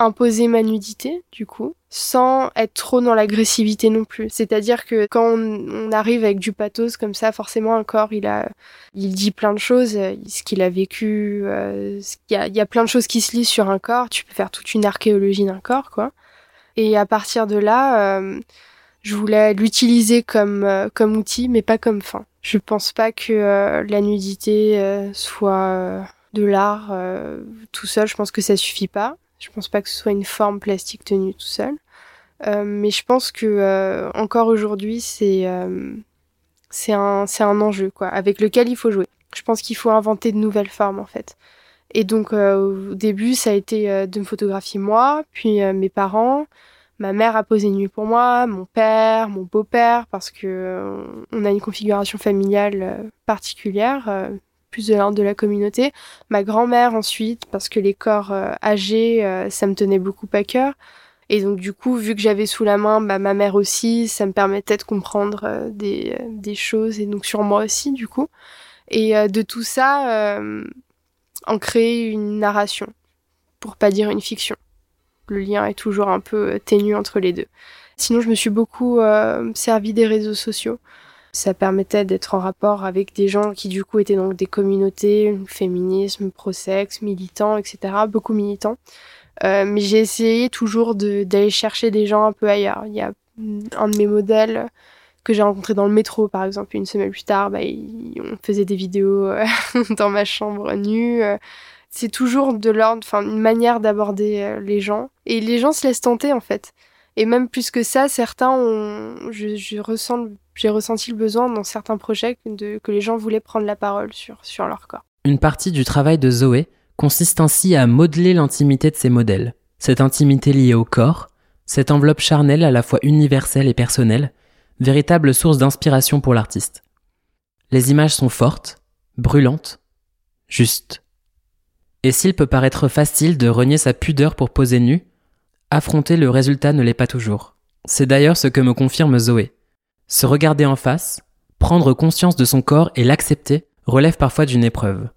imposer ma nudité, du coup, sans être trop dans l'agressivité non plus. C'est-à-dire que quand on, arrive avec du pathos comme ça, forcément un corps, il a, il dit plein de choses, euh, ce qu'il a vécu, euh, il y, a, y a plein de choses qui se lisent sur un corps. Tu peux faire toute une archéologie d'un corps, quoi. Et à partir de là, euh, je voulais l'utiliser comme comme outil, mais pas comme fin. Je pense pas que la nudité soit de l'art tout seul. Je pense que ça suffit pas. Je pense pas que ce soit une forme plastique tenue tout seul. Euh, mais je pense que euh, encore aujourd'hui, c'est euh, c'est un, enjeu quoi, avec lequel il faut jouer. Je pense qu'il faut inventer de nouvelles formes en fait. Et donc au début, ça a été de me photographier moi, puis mes parents, ma mère a posé nu pour moi, mon père, mon beau-père, parce que on a une configuration familiale particulière plus de de la communauté. Ma grand-mère ensuite, parce que les corps euh, âgés, euh, ça me tenait beaucoup à cœur. Et donc du coup, vu que j'avais sous la main bah, ma mère aussi, ça me permettait de comprendre euh, des, des, choses, et donc sur moi aussi du coup. Et de tout ça, en créer une narration, pour pas dire une fiction. Le lien est toujours un peu ténu entre les deux. Sinon, je me suis beaucoup servi des réseaux sociaux. Ça permettait d'être en rapport avec des gens qui du coup étaient dans des communautés, féminisme, pro-sexe, militants, etc. Beaucoup militants. Euh, mais j'ai essayé toujours d'aller chercher des gens un peu ailleurs. Il y a un de mes modèles que j'ai rencontré dans le métro, par exemple, une semaine plus tard, bah, on faisait des vidéos euh, [LAUGHS] dans ma chambre nue. C'est toujours de l'ordre, enfin, une manière d'aborder euh, les gens. Et les gens se laissent tenter, en fait. Et même plus que ça, certains ont, je, j'ai ressenti le besoin dans certains projets que les gens voulaient prendre la parole sur, sur leur corps. Une partie du travail de Zoé consiste ainsi à modeler l'intimité de ses modèles. Cette intimité liée au corps, cette enveloppe charnelle à la fois universelle et personnelle, véritable source d'inspiration pour l'artiste. Les images sont fortes, brûlantes, justes. Et s'il peut paraître facile de renier sa pudeur pour poser nu, Affronter le résultat ne l'est pas toujours. C'est d'ailleurs ce que me confirme Zoé. Se regarder en face, prendre conscience de son corps et l'accepter relève parfois d'une épreuve.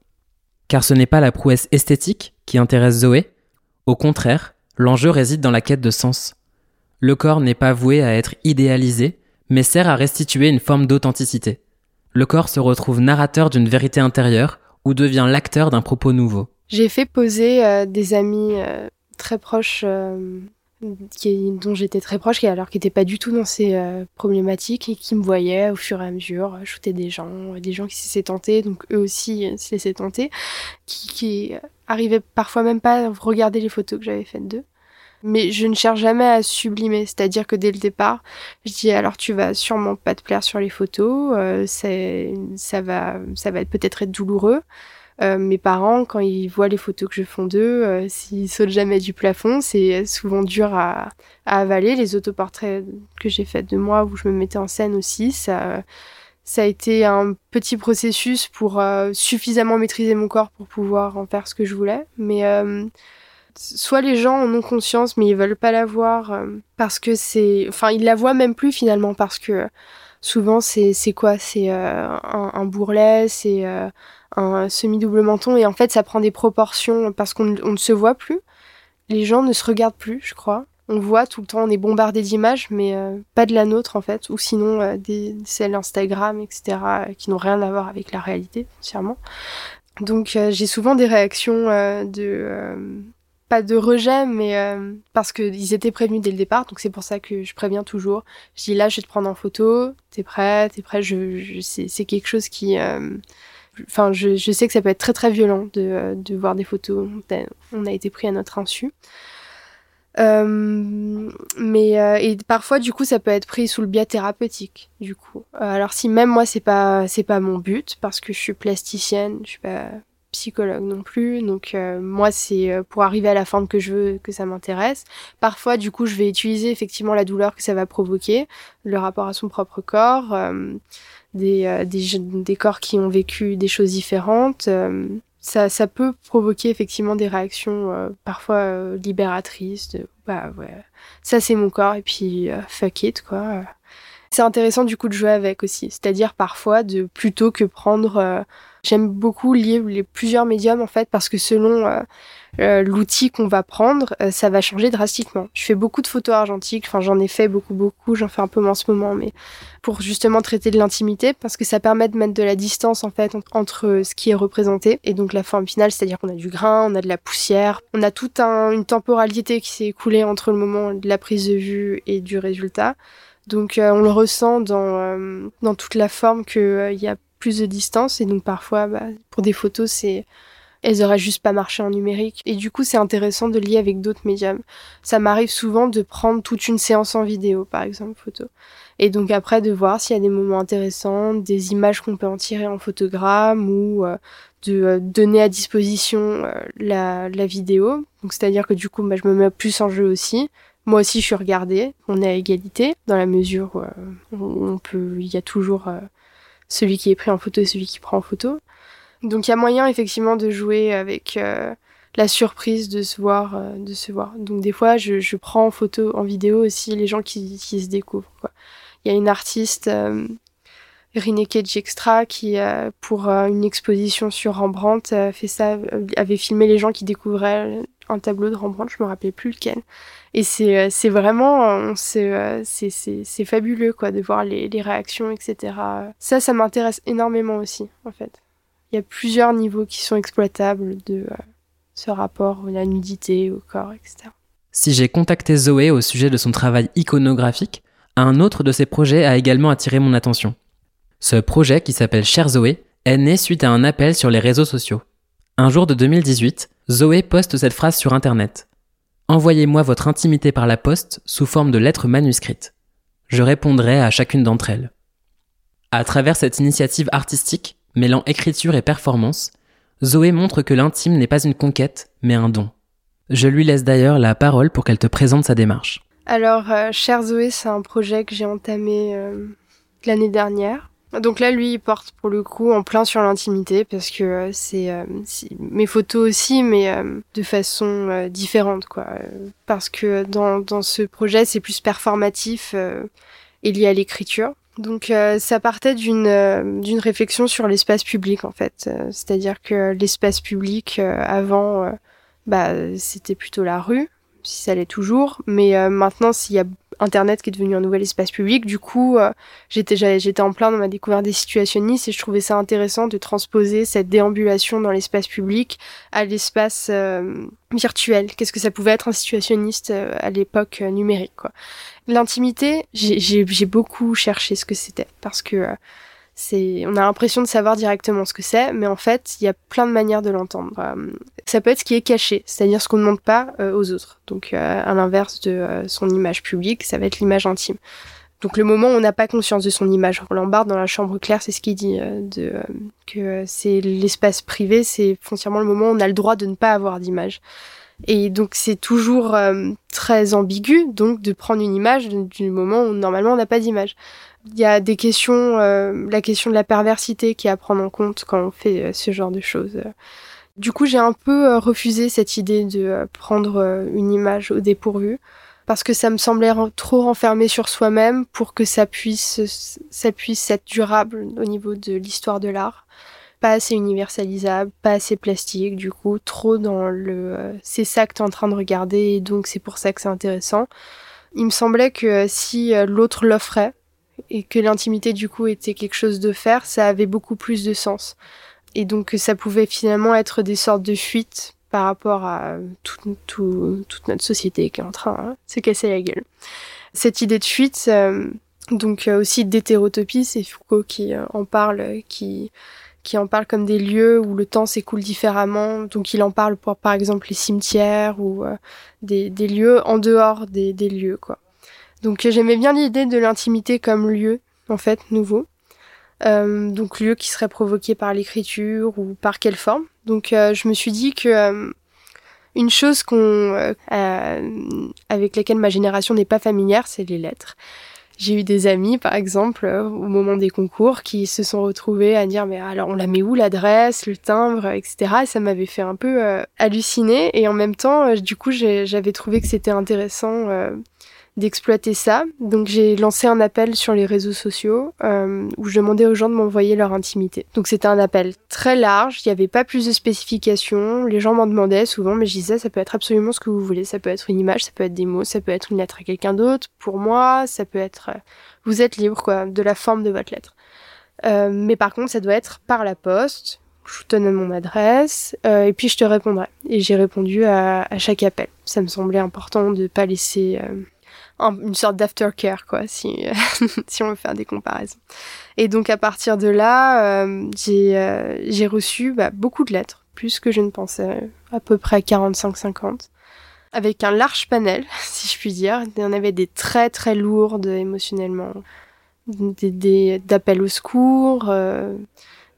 Car ce n'est pas la prouesse esthétique qui intéresse Zoé, au contraire, l'enjeu réside dans la quête de sens. Le corps n'est pas voué à être idéalisé, mais sert à restituer une forme d'authenticité. Le corps se retrouve narrateur d'une vérité intérieure ou devient l'acteur d'un propos nouveau. J'ai fait poser euh, des amis euh, très proche, euh, qui, dont j'étais très proche, alors qui n'était pas du tout dans ces euh, problématiques et qui me voyaient au fur et à mesure shooter des gens, des gens qui se laissaient tenter, donc eux aussi euh, se laissaient tenter, qui, qui arrivaient parfois même pas à regarder les photos que j'avais faites d'eux. Mais je ne cherche jamais à sublimer, c'est-à-dire que dès le départ, je dis alors tu vas sûrement pas te plaire sur les photos, ça va ça va peut-être être douloureux, euh, mes parents, quand ils voient les photos que je fais d'eux, euh, s'ils sautent jamais du plafond, c'est souvent dur à, avaler. Les autoportraits que j'ai faits de moi, où je me mettais en scène aussi, ça, a été un petit processus pour euh, suffisamment maîtriser mon corps pour pouvoir en faire ce que je voulais. Mais soit les gens en ont conscience, mais ils veulent pas la voir parce que c'est, enfin, ils la voient même plus finalement parce que souvent c'est c'est quoi, c'est un, un, bourrelet, c'est un semi-double menton et en fait ça prend des proportions parce qu'on ne se voit plus. Les gens ne se regardent plus, je crois. On voit tout le temps, on est bombardé d'images, mais euh, pas de la nôtre en fait, ou sinon euh, des celles Instagram, etc., qui n'ont rien à voir avec la réalité, entièrement. Donc euh, j'ai souvent des réactions de pas de rejet, mais parce qu'ils étaient prévenus dès le départ, donc c'est pour ça que je préviens toujours. Je dis là, je vais te prendre en photo, t'es prêt, t'es prêt, je c'est quelque chose qui Enfin, je, sais que ça peut être très très violent de, de voir des photos. On a été pris à notre insu. Euh, mais euh, et parfois du coup ça peut être pris sous le biais thérapeutique du coup. Euh, alors si même moi c'est pas c'est pas mon but parce que je suis plasticienne, je suis pas psychologue non plus. Donc moi c'est pour arriver à la forme que je veux que ça m'intéresse. Parfois du coup je vais utiliser effectivement la douleur que ça va provoquer, le rapport à son propre corps, des, des des corps qui ont vécu des choses différentes ça, ça peut provoquer effectivement des réactions euh, parfois euh, libératrices de bah ouais ça c'est mon corps et puis euh, fuck it quoi. C'est intéressant du coup de jouer avec aussi. C'est-à-dire parfois de plutôt que prendre j'aime beaucoup lier les plusieurs médiums en fait parce que selon euh, l'outil qu'on va prendre, euh, ça va changer drastiquement. Je fais beaucoup de photos argentiques, enfin j'en ai fait beaucoup beaucoup, j'en fais un peu moins en ce moment, mais pour justement traiter de l'intimité, parce que ça permet de mettre de la distance en fait entre ce qui est représenté et donc la forme finale, c'est-à-dire qu'on a du grain, on a de la poussière, on a toute un, une temporalité qui s'est écoulée entre le moment de la prise de vue et du résultat. Donc euh, on le ressent dans, dans toute la forme qu'il y a plus de distance et donc parfois bah, pour des photos c'est elles auraient juste pas marché en numérique. Et du coup, c'est intéressant de lier avec d'autres médiums. Ça m'arrive souvent de prendre toute une séance en vidéo, par exemple, photo. Et donc après, de voir s'il y a des moments intéressants, des images qu'on peut en tirer en photogramme ou euh, de euh, donner à disposition euh, la, la, vidéo. Donc c'est-à-dire que du coup, bah, je me mets plus en jeu aussi. Moi aussi, je suis regardée. On est à égalité dans la mesure où on peut, il y a toujours celui qui est pris en photo et celui qui prend en photo. Donc il y a moyen effectivement de jouer avec euh, la surprise de se voir, euh, de se voir. Donc des fois, je, je, prends en photo, en vidéo aussi les gens qui, qui se découvrent. Il y a une artiste, euh, Rineke Extra, qui pour une exposition sur Rembrandt fait ça, avait filmé les gens qui découvraient un tableau de Rembrandt, je me rappelais plus lequel. Et c'est c'est vraiment c'est c'est fabuleux quoi de voir les, les réactions etc. Ça ça m'intéresse énormément aussi en fait il y a plusieurs niveaux qui sont exploitables de euh, ce rapport à la nudité, au corps, etc. Si j'ai contacté Zoé au sujet de son travail iconographique, un autre de ses projets a également attiré mon attention. Ce projet, qui s'appelle Cher Zoé, est né suite à un appel sur les réseaux sociaux. Un jour de 2018, Zoé poste cette phrase sur Internet. Envoyez-moi votre intimité par la poste sous forme de lettres manuscrites. Je répondrai à chacune d'entre elles. À travers cette initiative artistique, mêlant écriture et performance, Zoé montre que l'intime n'est pas une conquête, mais un don. Je lui laisse d'ailleurs la parole pour qu'elle te présente sa démarche. Alors, euh, cher Zoé, c'est un projet que j'ai entamé euh, l'année dernière. Donc là, lui, il porte pour le coup en plein sur l'intimité parce que euh, c'est mes photos aussi, mais de façon différente, quoi. parce que dans, dans ce projet, c'est plus performatif et lié à l'écriture. Donc euh, ça partait d'une euh, d'une réflexion sur l'espace public en fait, euh, c'est-à-dire que l'espace public avant bah c'était plutôt la rue, si ça l'est toujours, mais maintenant s'il y a Internet qui est devenu un nouvel espace public, du coup j'étais j'étais en plein dans ma découverte des situationnistes et je trouvais ça intéressant de transposer cette déambulation dans l'espace public à l'espace virtuel. Qu'est-ce que ça pouvait être un situationniste à l'époque numérique. L'intimité, j'ai beaucoup cherché ce que c'était parce que euh, c'est, on a l'impression de savoir directement ce que c'est, mais en fait, il y a plein de manières de l'entendre. Euh, ça peut être ce qui est caché, c'est-à-dire ce qu'on ne montre pas euh, aux autres. Donc, à l'inverse de son image publique, ça va être l'image intime. Donc, le moment où on n'a pas conscience de son image, Roland Barthes dans la chambre claire, c'est ce qu'il dit, de, que c'est l'espace privé, c'est foncièrement le moment où on a le droit de ne pas avoir d'image. Et donc c'est toujours euh, très ambigu, donc de prendre une image du moment où normalement on n'a pas d'image. Il y a des questions, euh, la question de la perversité qui est à prendre en compte quand on fait euh, ce genre de choses. Du coup, j'ai un peu refusé cette idée de prendre une image au dépourvu parce que ça me semblait trop renfermé sur soi-même pour que ça puisse, ça puisse être durable au niveau de l'histoire de l'art pas assez universalisable, pas assez plastique, du coup, trop dans le euh, c'est ça que tu es en train de regarder et donc c'est pour ça que c'est intéressant. Il me semblait que euh, si euh, l'autre l'offrait et que l'intimité du coup était quelque chose de faire, ça avait beaucoup plus de sens. Et donc ça pouvait finalement être des sortes de fuites par rapport à toute notre société qui est en train de se casser la gueule. Cette idée de fuite, donc aussi d'hétérotopie, c'est Foucault qui en parle, qui qui en parle comme des lieux où le temps s'écoule différemment. Donc il en parle pour par exemple les cimetières ou euh, des, des, lieux en dehors des, des lieux quoi. Donc j'aimais bien l'idée de l'intimité comme lieu en fait nouveau. Euh, donc lieu qui serait provoqué par l'écriture ou par quelle forme. Donc euh, je me suis dit que euh, une chose qu'on avec laquelle ma génération n'est pas familière, c'est les lettres. J'ai eu des amis, par exemple, au moment des concours, qui se sont retrouvés à dire mais alors on la met où l'adresse, le timbre, etc. Et ça m'avait fait un peu halluciner. Et en même temps, du coup, j'avais trouvé que c'était intéressant d'exploiter ça. Donc j'ai lancé un appel sur les réseaux sociaux euh, où je demandais aux gens de m'envoyer leur intimité. Donc c'était un appel très large, il n'y avait pas plus de spécifications, les gens m'en demandaient souvent, mais je disais ça peut être absolument ce que vous voulez, ça peut être une image, ça peut être des mots, ça peut être une lettre à quelqu'un d'autre, pour moi, ça peut être... Euh, vous êtes libre quoi, de la forme de votre lettre. Euh, mais par contre ça doit être par la poste, je vous donne mon adresse euh, et puis je te répondrai. Et j'ai répondu à, à, chaque appel. Ça me semblait important de pas laisser euh, une sorte d'aftercare, quoi, si, [LAUGHS] si on veut faire des comparaisons. Et donc, à partir de là, euh, j'ai, euh, j'ai reçu bah, beaucoup de lettres, plus que je ne pensais, à peu près 45-50, avec un large panel, [LAUGHS] si je puis dire. Il y en avait des très, très lourdes émotionnellement, des, des d'appels au secours, euh,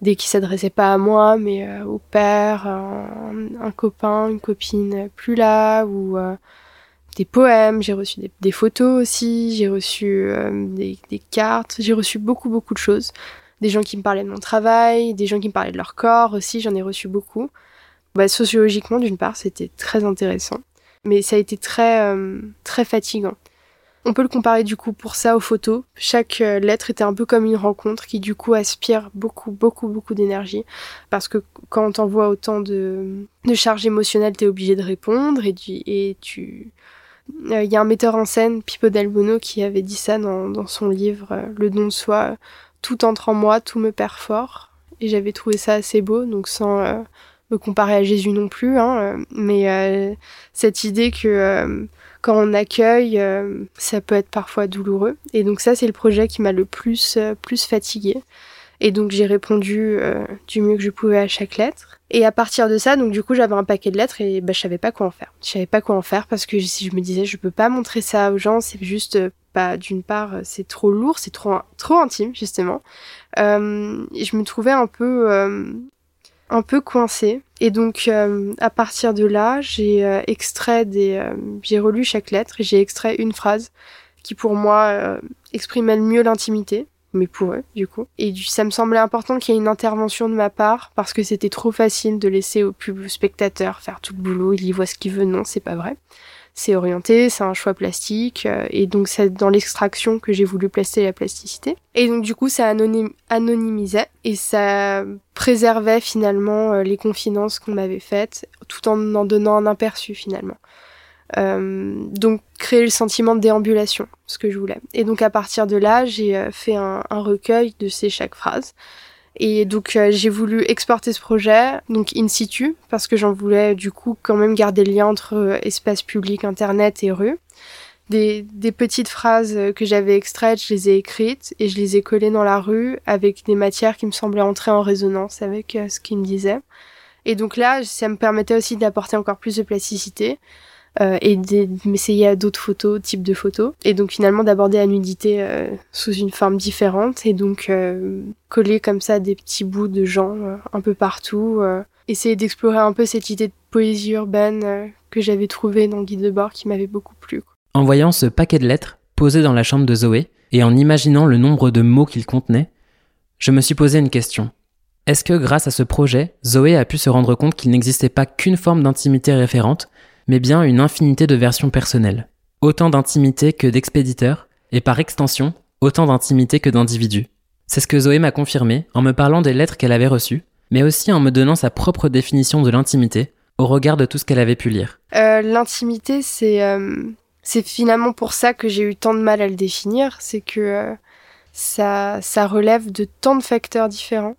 des qui s'adressaient pas à moi, mais au père, un, un, copain, une copine plus là, ou des poèmes, j'ai reçu des, photos aussi, j'ai reçu euh, des, cartes, j'ai reçu beaucoup beaucoup de choses. Des gens qui me parlaient de mon travail, des gens qui me parlaient de leur corps aussi, j'en ai reçu beaucoup. Bah, sociologiquement, d'une part, c'était très intéressant, mais ça a été très euh, très fatigant. On peut le comparer du coup pour ça aux photos. Chaque euh, lettre était un peu comme une rencontre qui du coup aspire beaucoup, beaucoup, beaucoup d'énergie. Parce que quand on t'envoie autant de, charges émotionnelles, t'es obligé de répondre et tu, il euh, y a un metteur en scène, Pippo Del Bono, qui avait dit ça dans, son livre euh, Le don de soi. Tout entre en moi, tout me fort. Et j'avais trouvé ça assez beau, donc sans euh, me comparer à Jésus non plus, hein, mais cette idée que quand on accueille, ça peut être parfois douloureux. Et donc ça, c'est le projet qui m'a le plus plus fatiguée. Et donc j'ai répondu du mieux que je pouvais à chaque lettre. Et à partir de ça, donc du coup, j'avais un paquet de lettres et bah, je savais pas quoi en faire. Je savais pas quoi en faire parce que si je me disais, je peux pas montrer ça aux gens, c'est juste, pas bah, d'une part, c'est trop lourd, c'est trop, trop intime, justement. Euh, je me trouvais un peu, euh, un peu coincée. Et donc, euh, à partir de là, j'ai euh, extrait des, euh, j'ai relu chaque lettre et j'ai extrait une phrase qui, pour moi, exprimait le mieux l'intimité mais pour eux, du coup. Et ça me semblait important qu'il y ait une intervention de ma part, parce que c'était trop facile de laisser au public spectateur faire tout le boulot, il y voit ce qu'il veut. Non, c'est pas vrai. C'est orienté, c'est un choix plastique, euh, et donc c'est dans l'extraction que j'ai voulu placer la plasticité. Et donc du coup, ça anonymisait, et ça préservait finalement euh, les confidences qu'on m'avait faites, tout en en donnant un aperçu finalement. Euh, donc créer le sentiment de déambulation, ce que je voulais. Et donc à partir de là, j'ai euh, fait un, recueil de ces chaque phrase. Et donc euh, j'ai voulu exporter ce projet, donc in situ, parce que j'en voulais du coup quand même garder le lien entre espace public, internet et rue. Des, des petites phrases que j'avais extraites, je les ai écrites et je les ai collées dans la rue avec des matières qui me semblaient entrer en résonance avec ce qu'ils me disaient. Et donc là, ça me permettait aussi d'apporter encore plus de plasticité euh, et de m'essayer à d'autres photos, types de photos. Et donc finalement d'aborder la nudité euh, sous une forme différente et donc euh, coller comme ça des petits bouts de gens euh, un peu partout. essayer d'explorer un peu cette idée de poésie urbaine que j'avais trouvée dans Guide de bord qui m'avait beaucoup plu. En voyant ce paquet de lettres posé dans la chambre de Zoé et en imaginant le nombre de mots qu'il contenait, je me suis posé une question. Est-ce que grâce à ce projet, Zoé a pu se rendre compte qu'il n'existait pas qu'une forme d'intimité référente, mais bien une infinité de versions personnelles. Autant d'intimité que d'expéditeurs, et par extension, autant d'intimité que d'individus. C'est ce que Zoé m'a confirmé en me parlant des lettres qu'elle avait reçues, mais aussi en me donnant sa propre définition de l'intimité, au regard de tout ce qu'elle avait pu lire. Euh, l'intimité, c'est euh, c'est finalement pour ça que j'ai eu tant de mal à le définir, c'est que euh, ça relève de tant de facteurs différents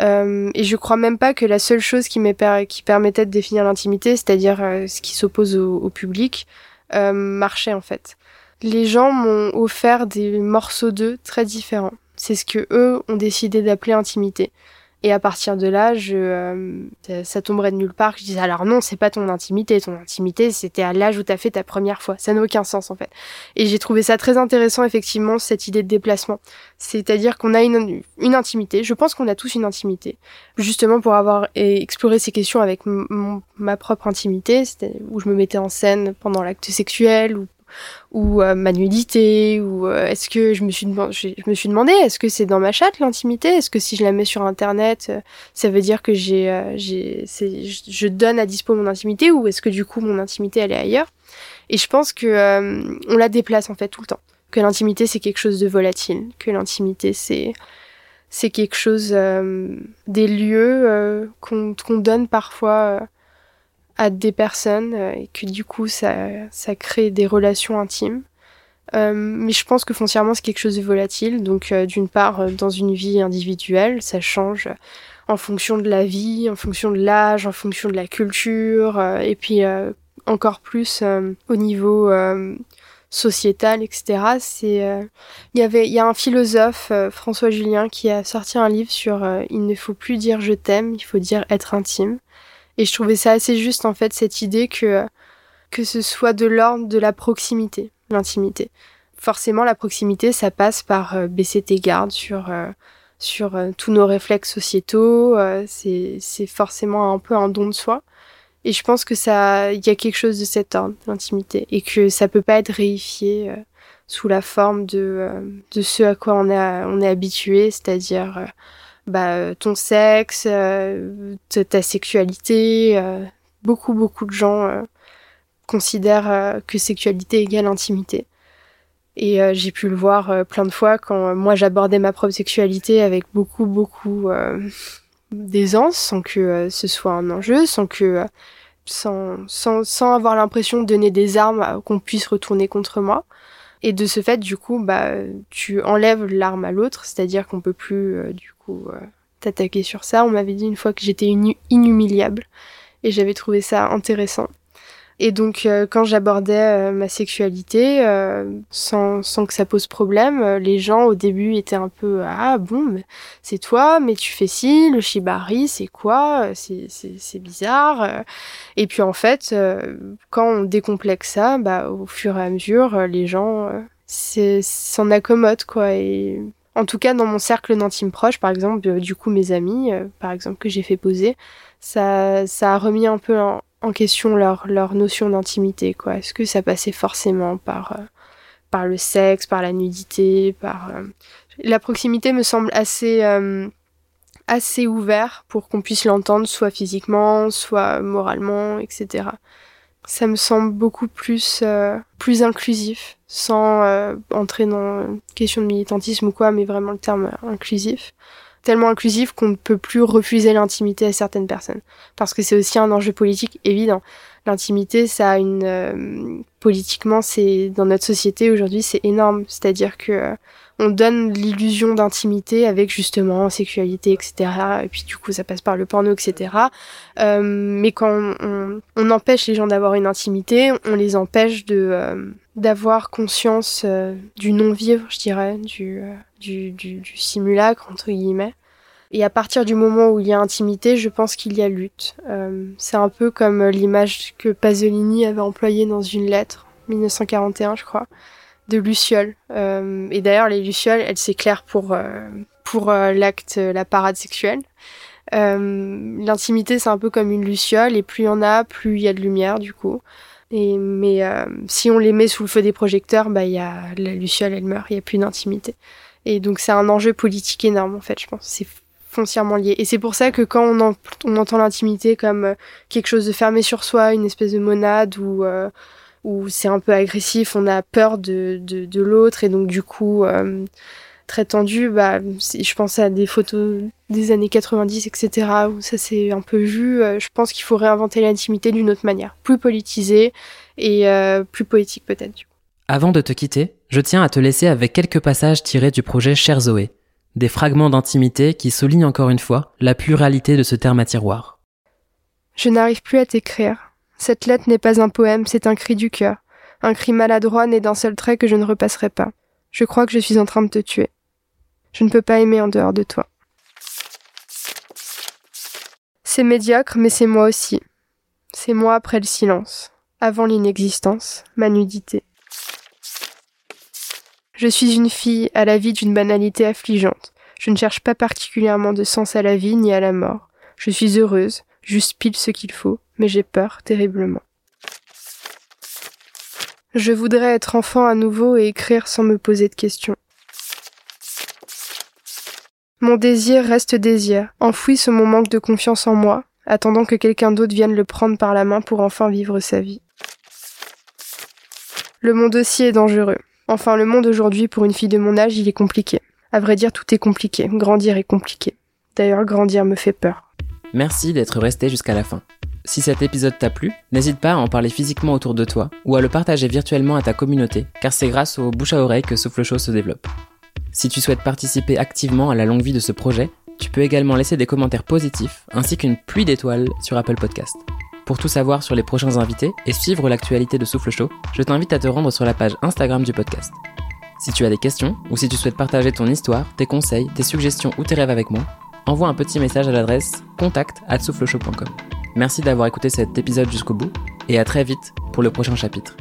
euh, et je crois même pas que la seule chose qui, permettait de définir l'intimité, c'est-à-dire euh, ce qui s'oppose au, public, euh, marchait en fait. Les gens m'ont offert des morceaux d'eux très différents. C'est ce que eux ont décidé d'appeler intimité. Et à partir de là, je, euh, ça tomberait de nulle part. Je disais alors non, c'est pas ton intimité. Ton intimité, c'était à l'âge où t'as fait ta première fois. Ça n'a aucun sens en fait. Et j'ai trouvé ça très intéressant effectivement cette idée de déplacement. C'est-à-dire qu'on a une, une intimité. Je pense qu'on a tous une intimité. Justement pour avoir exploré ces questions avec ma propre intimité, où je me mettais en scène pendant l'acte sexuel ou ou euh, ma nudité ou euh, est-ce que je me suis je, me suis demandé est-ce que c'est dans ma chatte l'intimité? Est-ce que si je la mets sur internet euh, ça veut dire que j'ai j'ai je donne à dispo mon intimité ou est-ce que du coup mon intimité elle est ailleurs? Et je pense que on la déplace en fait tout le temps. Que l'intimité c'est quelque chose de volatile que l'intimité c'est c'est quelque chose des lieux qu'on donne parfois à des personnes euh, et que du coup ça, ça crée des relations intimes. Euh, mais je pense que foncièrement c'est quelque chose de volatile. Donc euh, d'une part dans une vie individuelle ça change en fonction de la vie, en fonction de l'âge, en fonction de la culture et puis encore plus au niveau sociétal, etc. C'est il y avait il y a un philosophe François Julien qui a sorti un livre sur il ne faut plus dire je t'aime, il faut dire être intime. Et je trouvais ça assez juste, en fait, cette idée que, que ce soit de l'ordre de la proximité, l'intimité. Forcément, la proximité, ça passe par euh, baisser tes gardes sur, euh, sur euh, tous nos réflexes sociétaux. c'est forcément un peu un don de soi. Et je pense que ça, il y a quelque chose de cet ordre, l'intimité, et que ça peut pas être réifié sous la forme de, de ce à quoi on est, on est habitué, c'est-à-dire bah, euh, ton sexe, euh, ta sexualité. Euh, beaucoup, beaucoup de gens considèrent que sexualité égale intimité. Et j'ai pu le voir plein de fois quand moi j'abordais ma propre sexualité avec beaucoup, beaucoup d'aisance, sans que ce soit un enjeu, sans que sans, sans, sans avoir l'impression de donner des armes qu'on puisse retourner contre moi. Et de ce fait, du coup, bah, tu enlèves l'arme à l'autre, c'est-à-dire qu'on peut plus, du euh, t'attaquer sur ça. On m'avait dit une fois que j'étais inhumiliable et j'avais trouvé ça intéressant. Et donc euh, quand j'abordais euh, ma sexualité sans, sans que ça pose problème, les gens au début étaient un peu ah bon c'est toi mais tu fais ci le shibari c'est quoi c'est bizarre et puis en fait quand on décomplexe ça bah au fur et à mesure les gens s'en accommodent quoi et en tout cas, dans mon cercle d'intime proche, par exemple, euh, du coup, mes amis, euh, par exemple, que j'ai fait poser, ça, ça a remis un peu en, question leur, notion d'intimité, quoi. Est-ce que ça passait forcément par, euh, par le sexe, par la nudité, par... La proximité me semble assez, assez ouvert pour qu'on puisse l'entendre, soit physiquement, soit moralement, etc ça me semble beaucoup plus euh, plus inclusif sans euh, entrer dans une question de militantisme ou quoi mais vraiment le terme inclusif. Tellement inclusif qu'on ne peut plus refuser l'intimité à certaines personnes. Parce que c'est aussi un enjeu politique évident. L'intimité ça a une euh, politiquement c'est dans notre société aujourd'hui c'est énorme. C'est-à-dire que on donne l'illusion d'intimité avec justement sexualité, etc. Et puis du coup, ça passe par le porno, etc. Euh, mais quand on, empêche les gens d'avoir une intimité, on les empêche de euh, d'avoir conscience euh, du non-vivre, je dirais, du, du, du, simulacre entre guillemets. Et à partir du moment où il y a intimité, je pense qu'il y a lutte. c'est un peu comme l'image que Pasolini avait employée dans une lettre, 1941, je crois de lucioles. Euh, et d'ailleurs, les lucioles, elles s'éclairent pour, euh, pour euh, l'acte, la parade sexuelle. L'intimité, c'est un peu comme une luciole, et plus il y en a, plus il y a de lumière, du coup. Et, mais si on les met sous le feu des projecteurs, bah, y a, la luciole, elle meurt, il n'y a plus d'intimité. Et donc, c'est un enjeu politique énorme, en fait, je pense. C'est foncièrement lié. Et c'est pour ça que quand on, on entend l'intimité comme quelque chose de fermé sur soi, une espèce de monade ou où c'est un peu agressif, on a peur de, de, de l'autre et donc du coup euh, très tendu. Bah, je pense à des photos des années 90, etc. où ça s'est un peu vu. Euh, je pense qu'il faut réinventer l'intimité d'une autre manière, plus politisée et euh, plus poétique peut-être. Avant de te quitter, je tiens à te laisser avec quelques passages tirés du projet Cher Zoé, des fragments d'intimité qui soulignent encore une fois la pluralité de ce terme à tiroir. Je n'arrive plus à t'écrire. Cette lettre n'est pas un poème, c'est un cri du cœur. Un cri maladroit né d'un seul trait que je ne repasserai pas. Je crois que je suis en train de te tuer. Je ne peux pas aimer en dehors de toi. C'est médiocre, mais c'est moi aussi. C'est moi après le silence, avant l'inexistence, ma nudité. Je suis une fille à la vie d'une banalité affligeante. Je ne cherche pas particulièrement de sens à la vie ni à la mort. Je suis heureuse, juste pile ce qu'il faut, mais j'ai peur terriblement. Je voudrais être enfant à nouveau et écrire sans me poser de questions. Mon désir reste désir, enfoui sous mon manque de confiance en moi, attendant que quelqu'un d'autre vienne le prendre par la main pour enfin vivre sa vie. Le monde aussi est dangereux. Enfin, le monde aujourd'hui, pour une fille de mon âge, il est compliqué. À vrai dire, tout est compliqué. Grandir est compliqué. D'ailleurs, grandir me fait peur. Merci d'être resté jusqu'à la fin. Si cet épisode t'a plu, n'hésite pas à en parler physiquement autour de toi ou à le partager virtuellement à ta communauté, car c'est grâce au bouche à oreille que Souffle Chaud se développe. Si tu souhaites participer activement à la longue vie de ce projet, tu peux également laisser des commentaires positifs ainsi qu'une pluie d'étoiles sur Apple Podcast. Pour tout savoir sur les prochains invités et suivre l'actualité de Souffle Chaud, je t'invite à te rendre sur la page Instagram du podcast. Si tu as des questions ou si tu souhaites partager ton histoire, tes conseils, tes suggestions ou tes rêves avec moi, envoie un petit message à l'adresse contact@soufflechaud.com. Merci d'avoir écouté cet épisode jusqu'au bout et à très vite pour le prochain chapitre.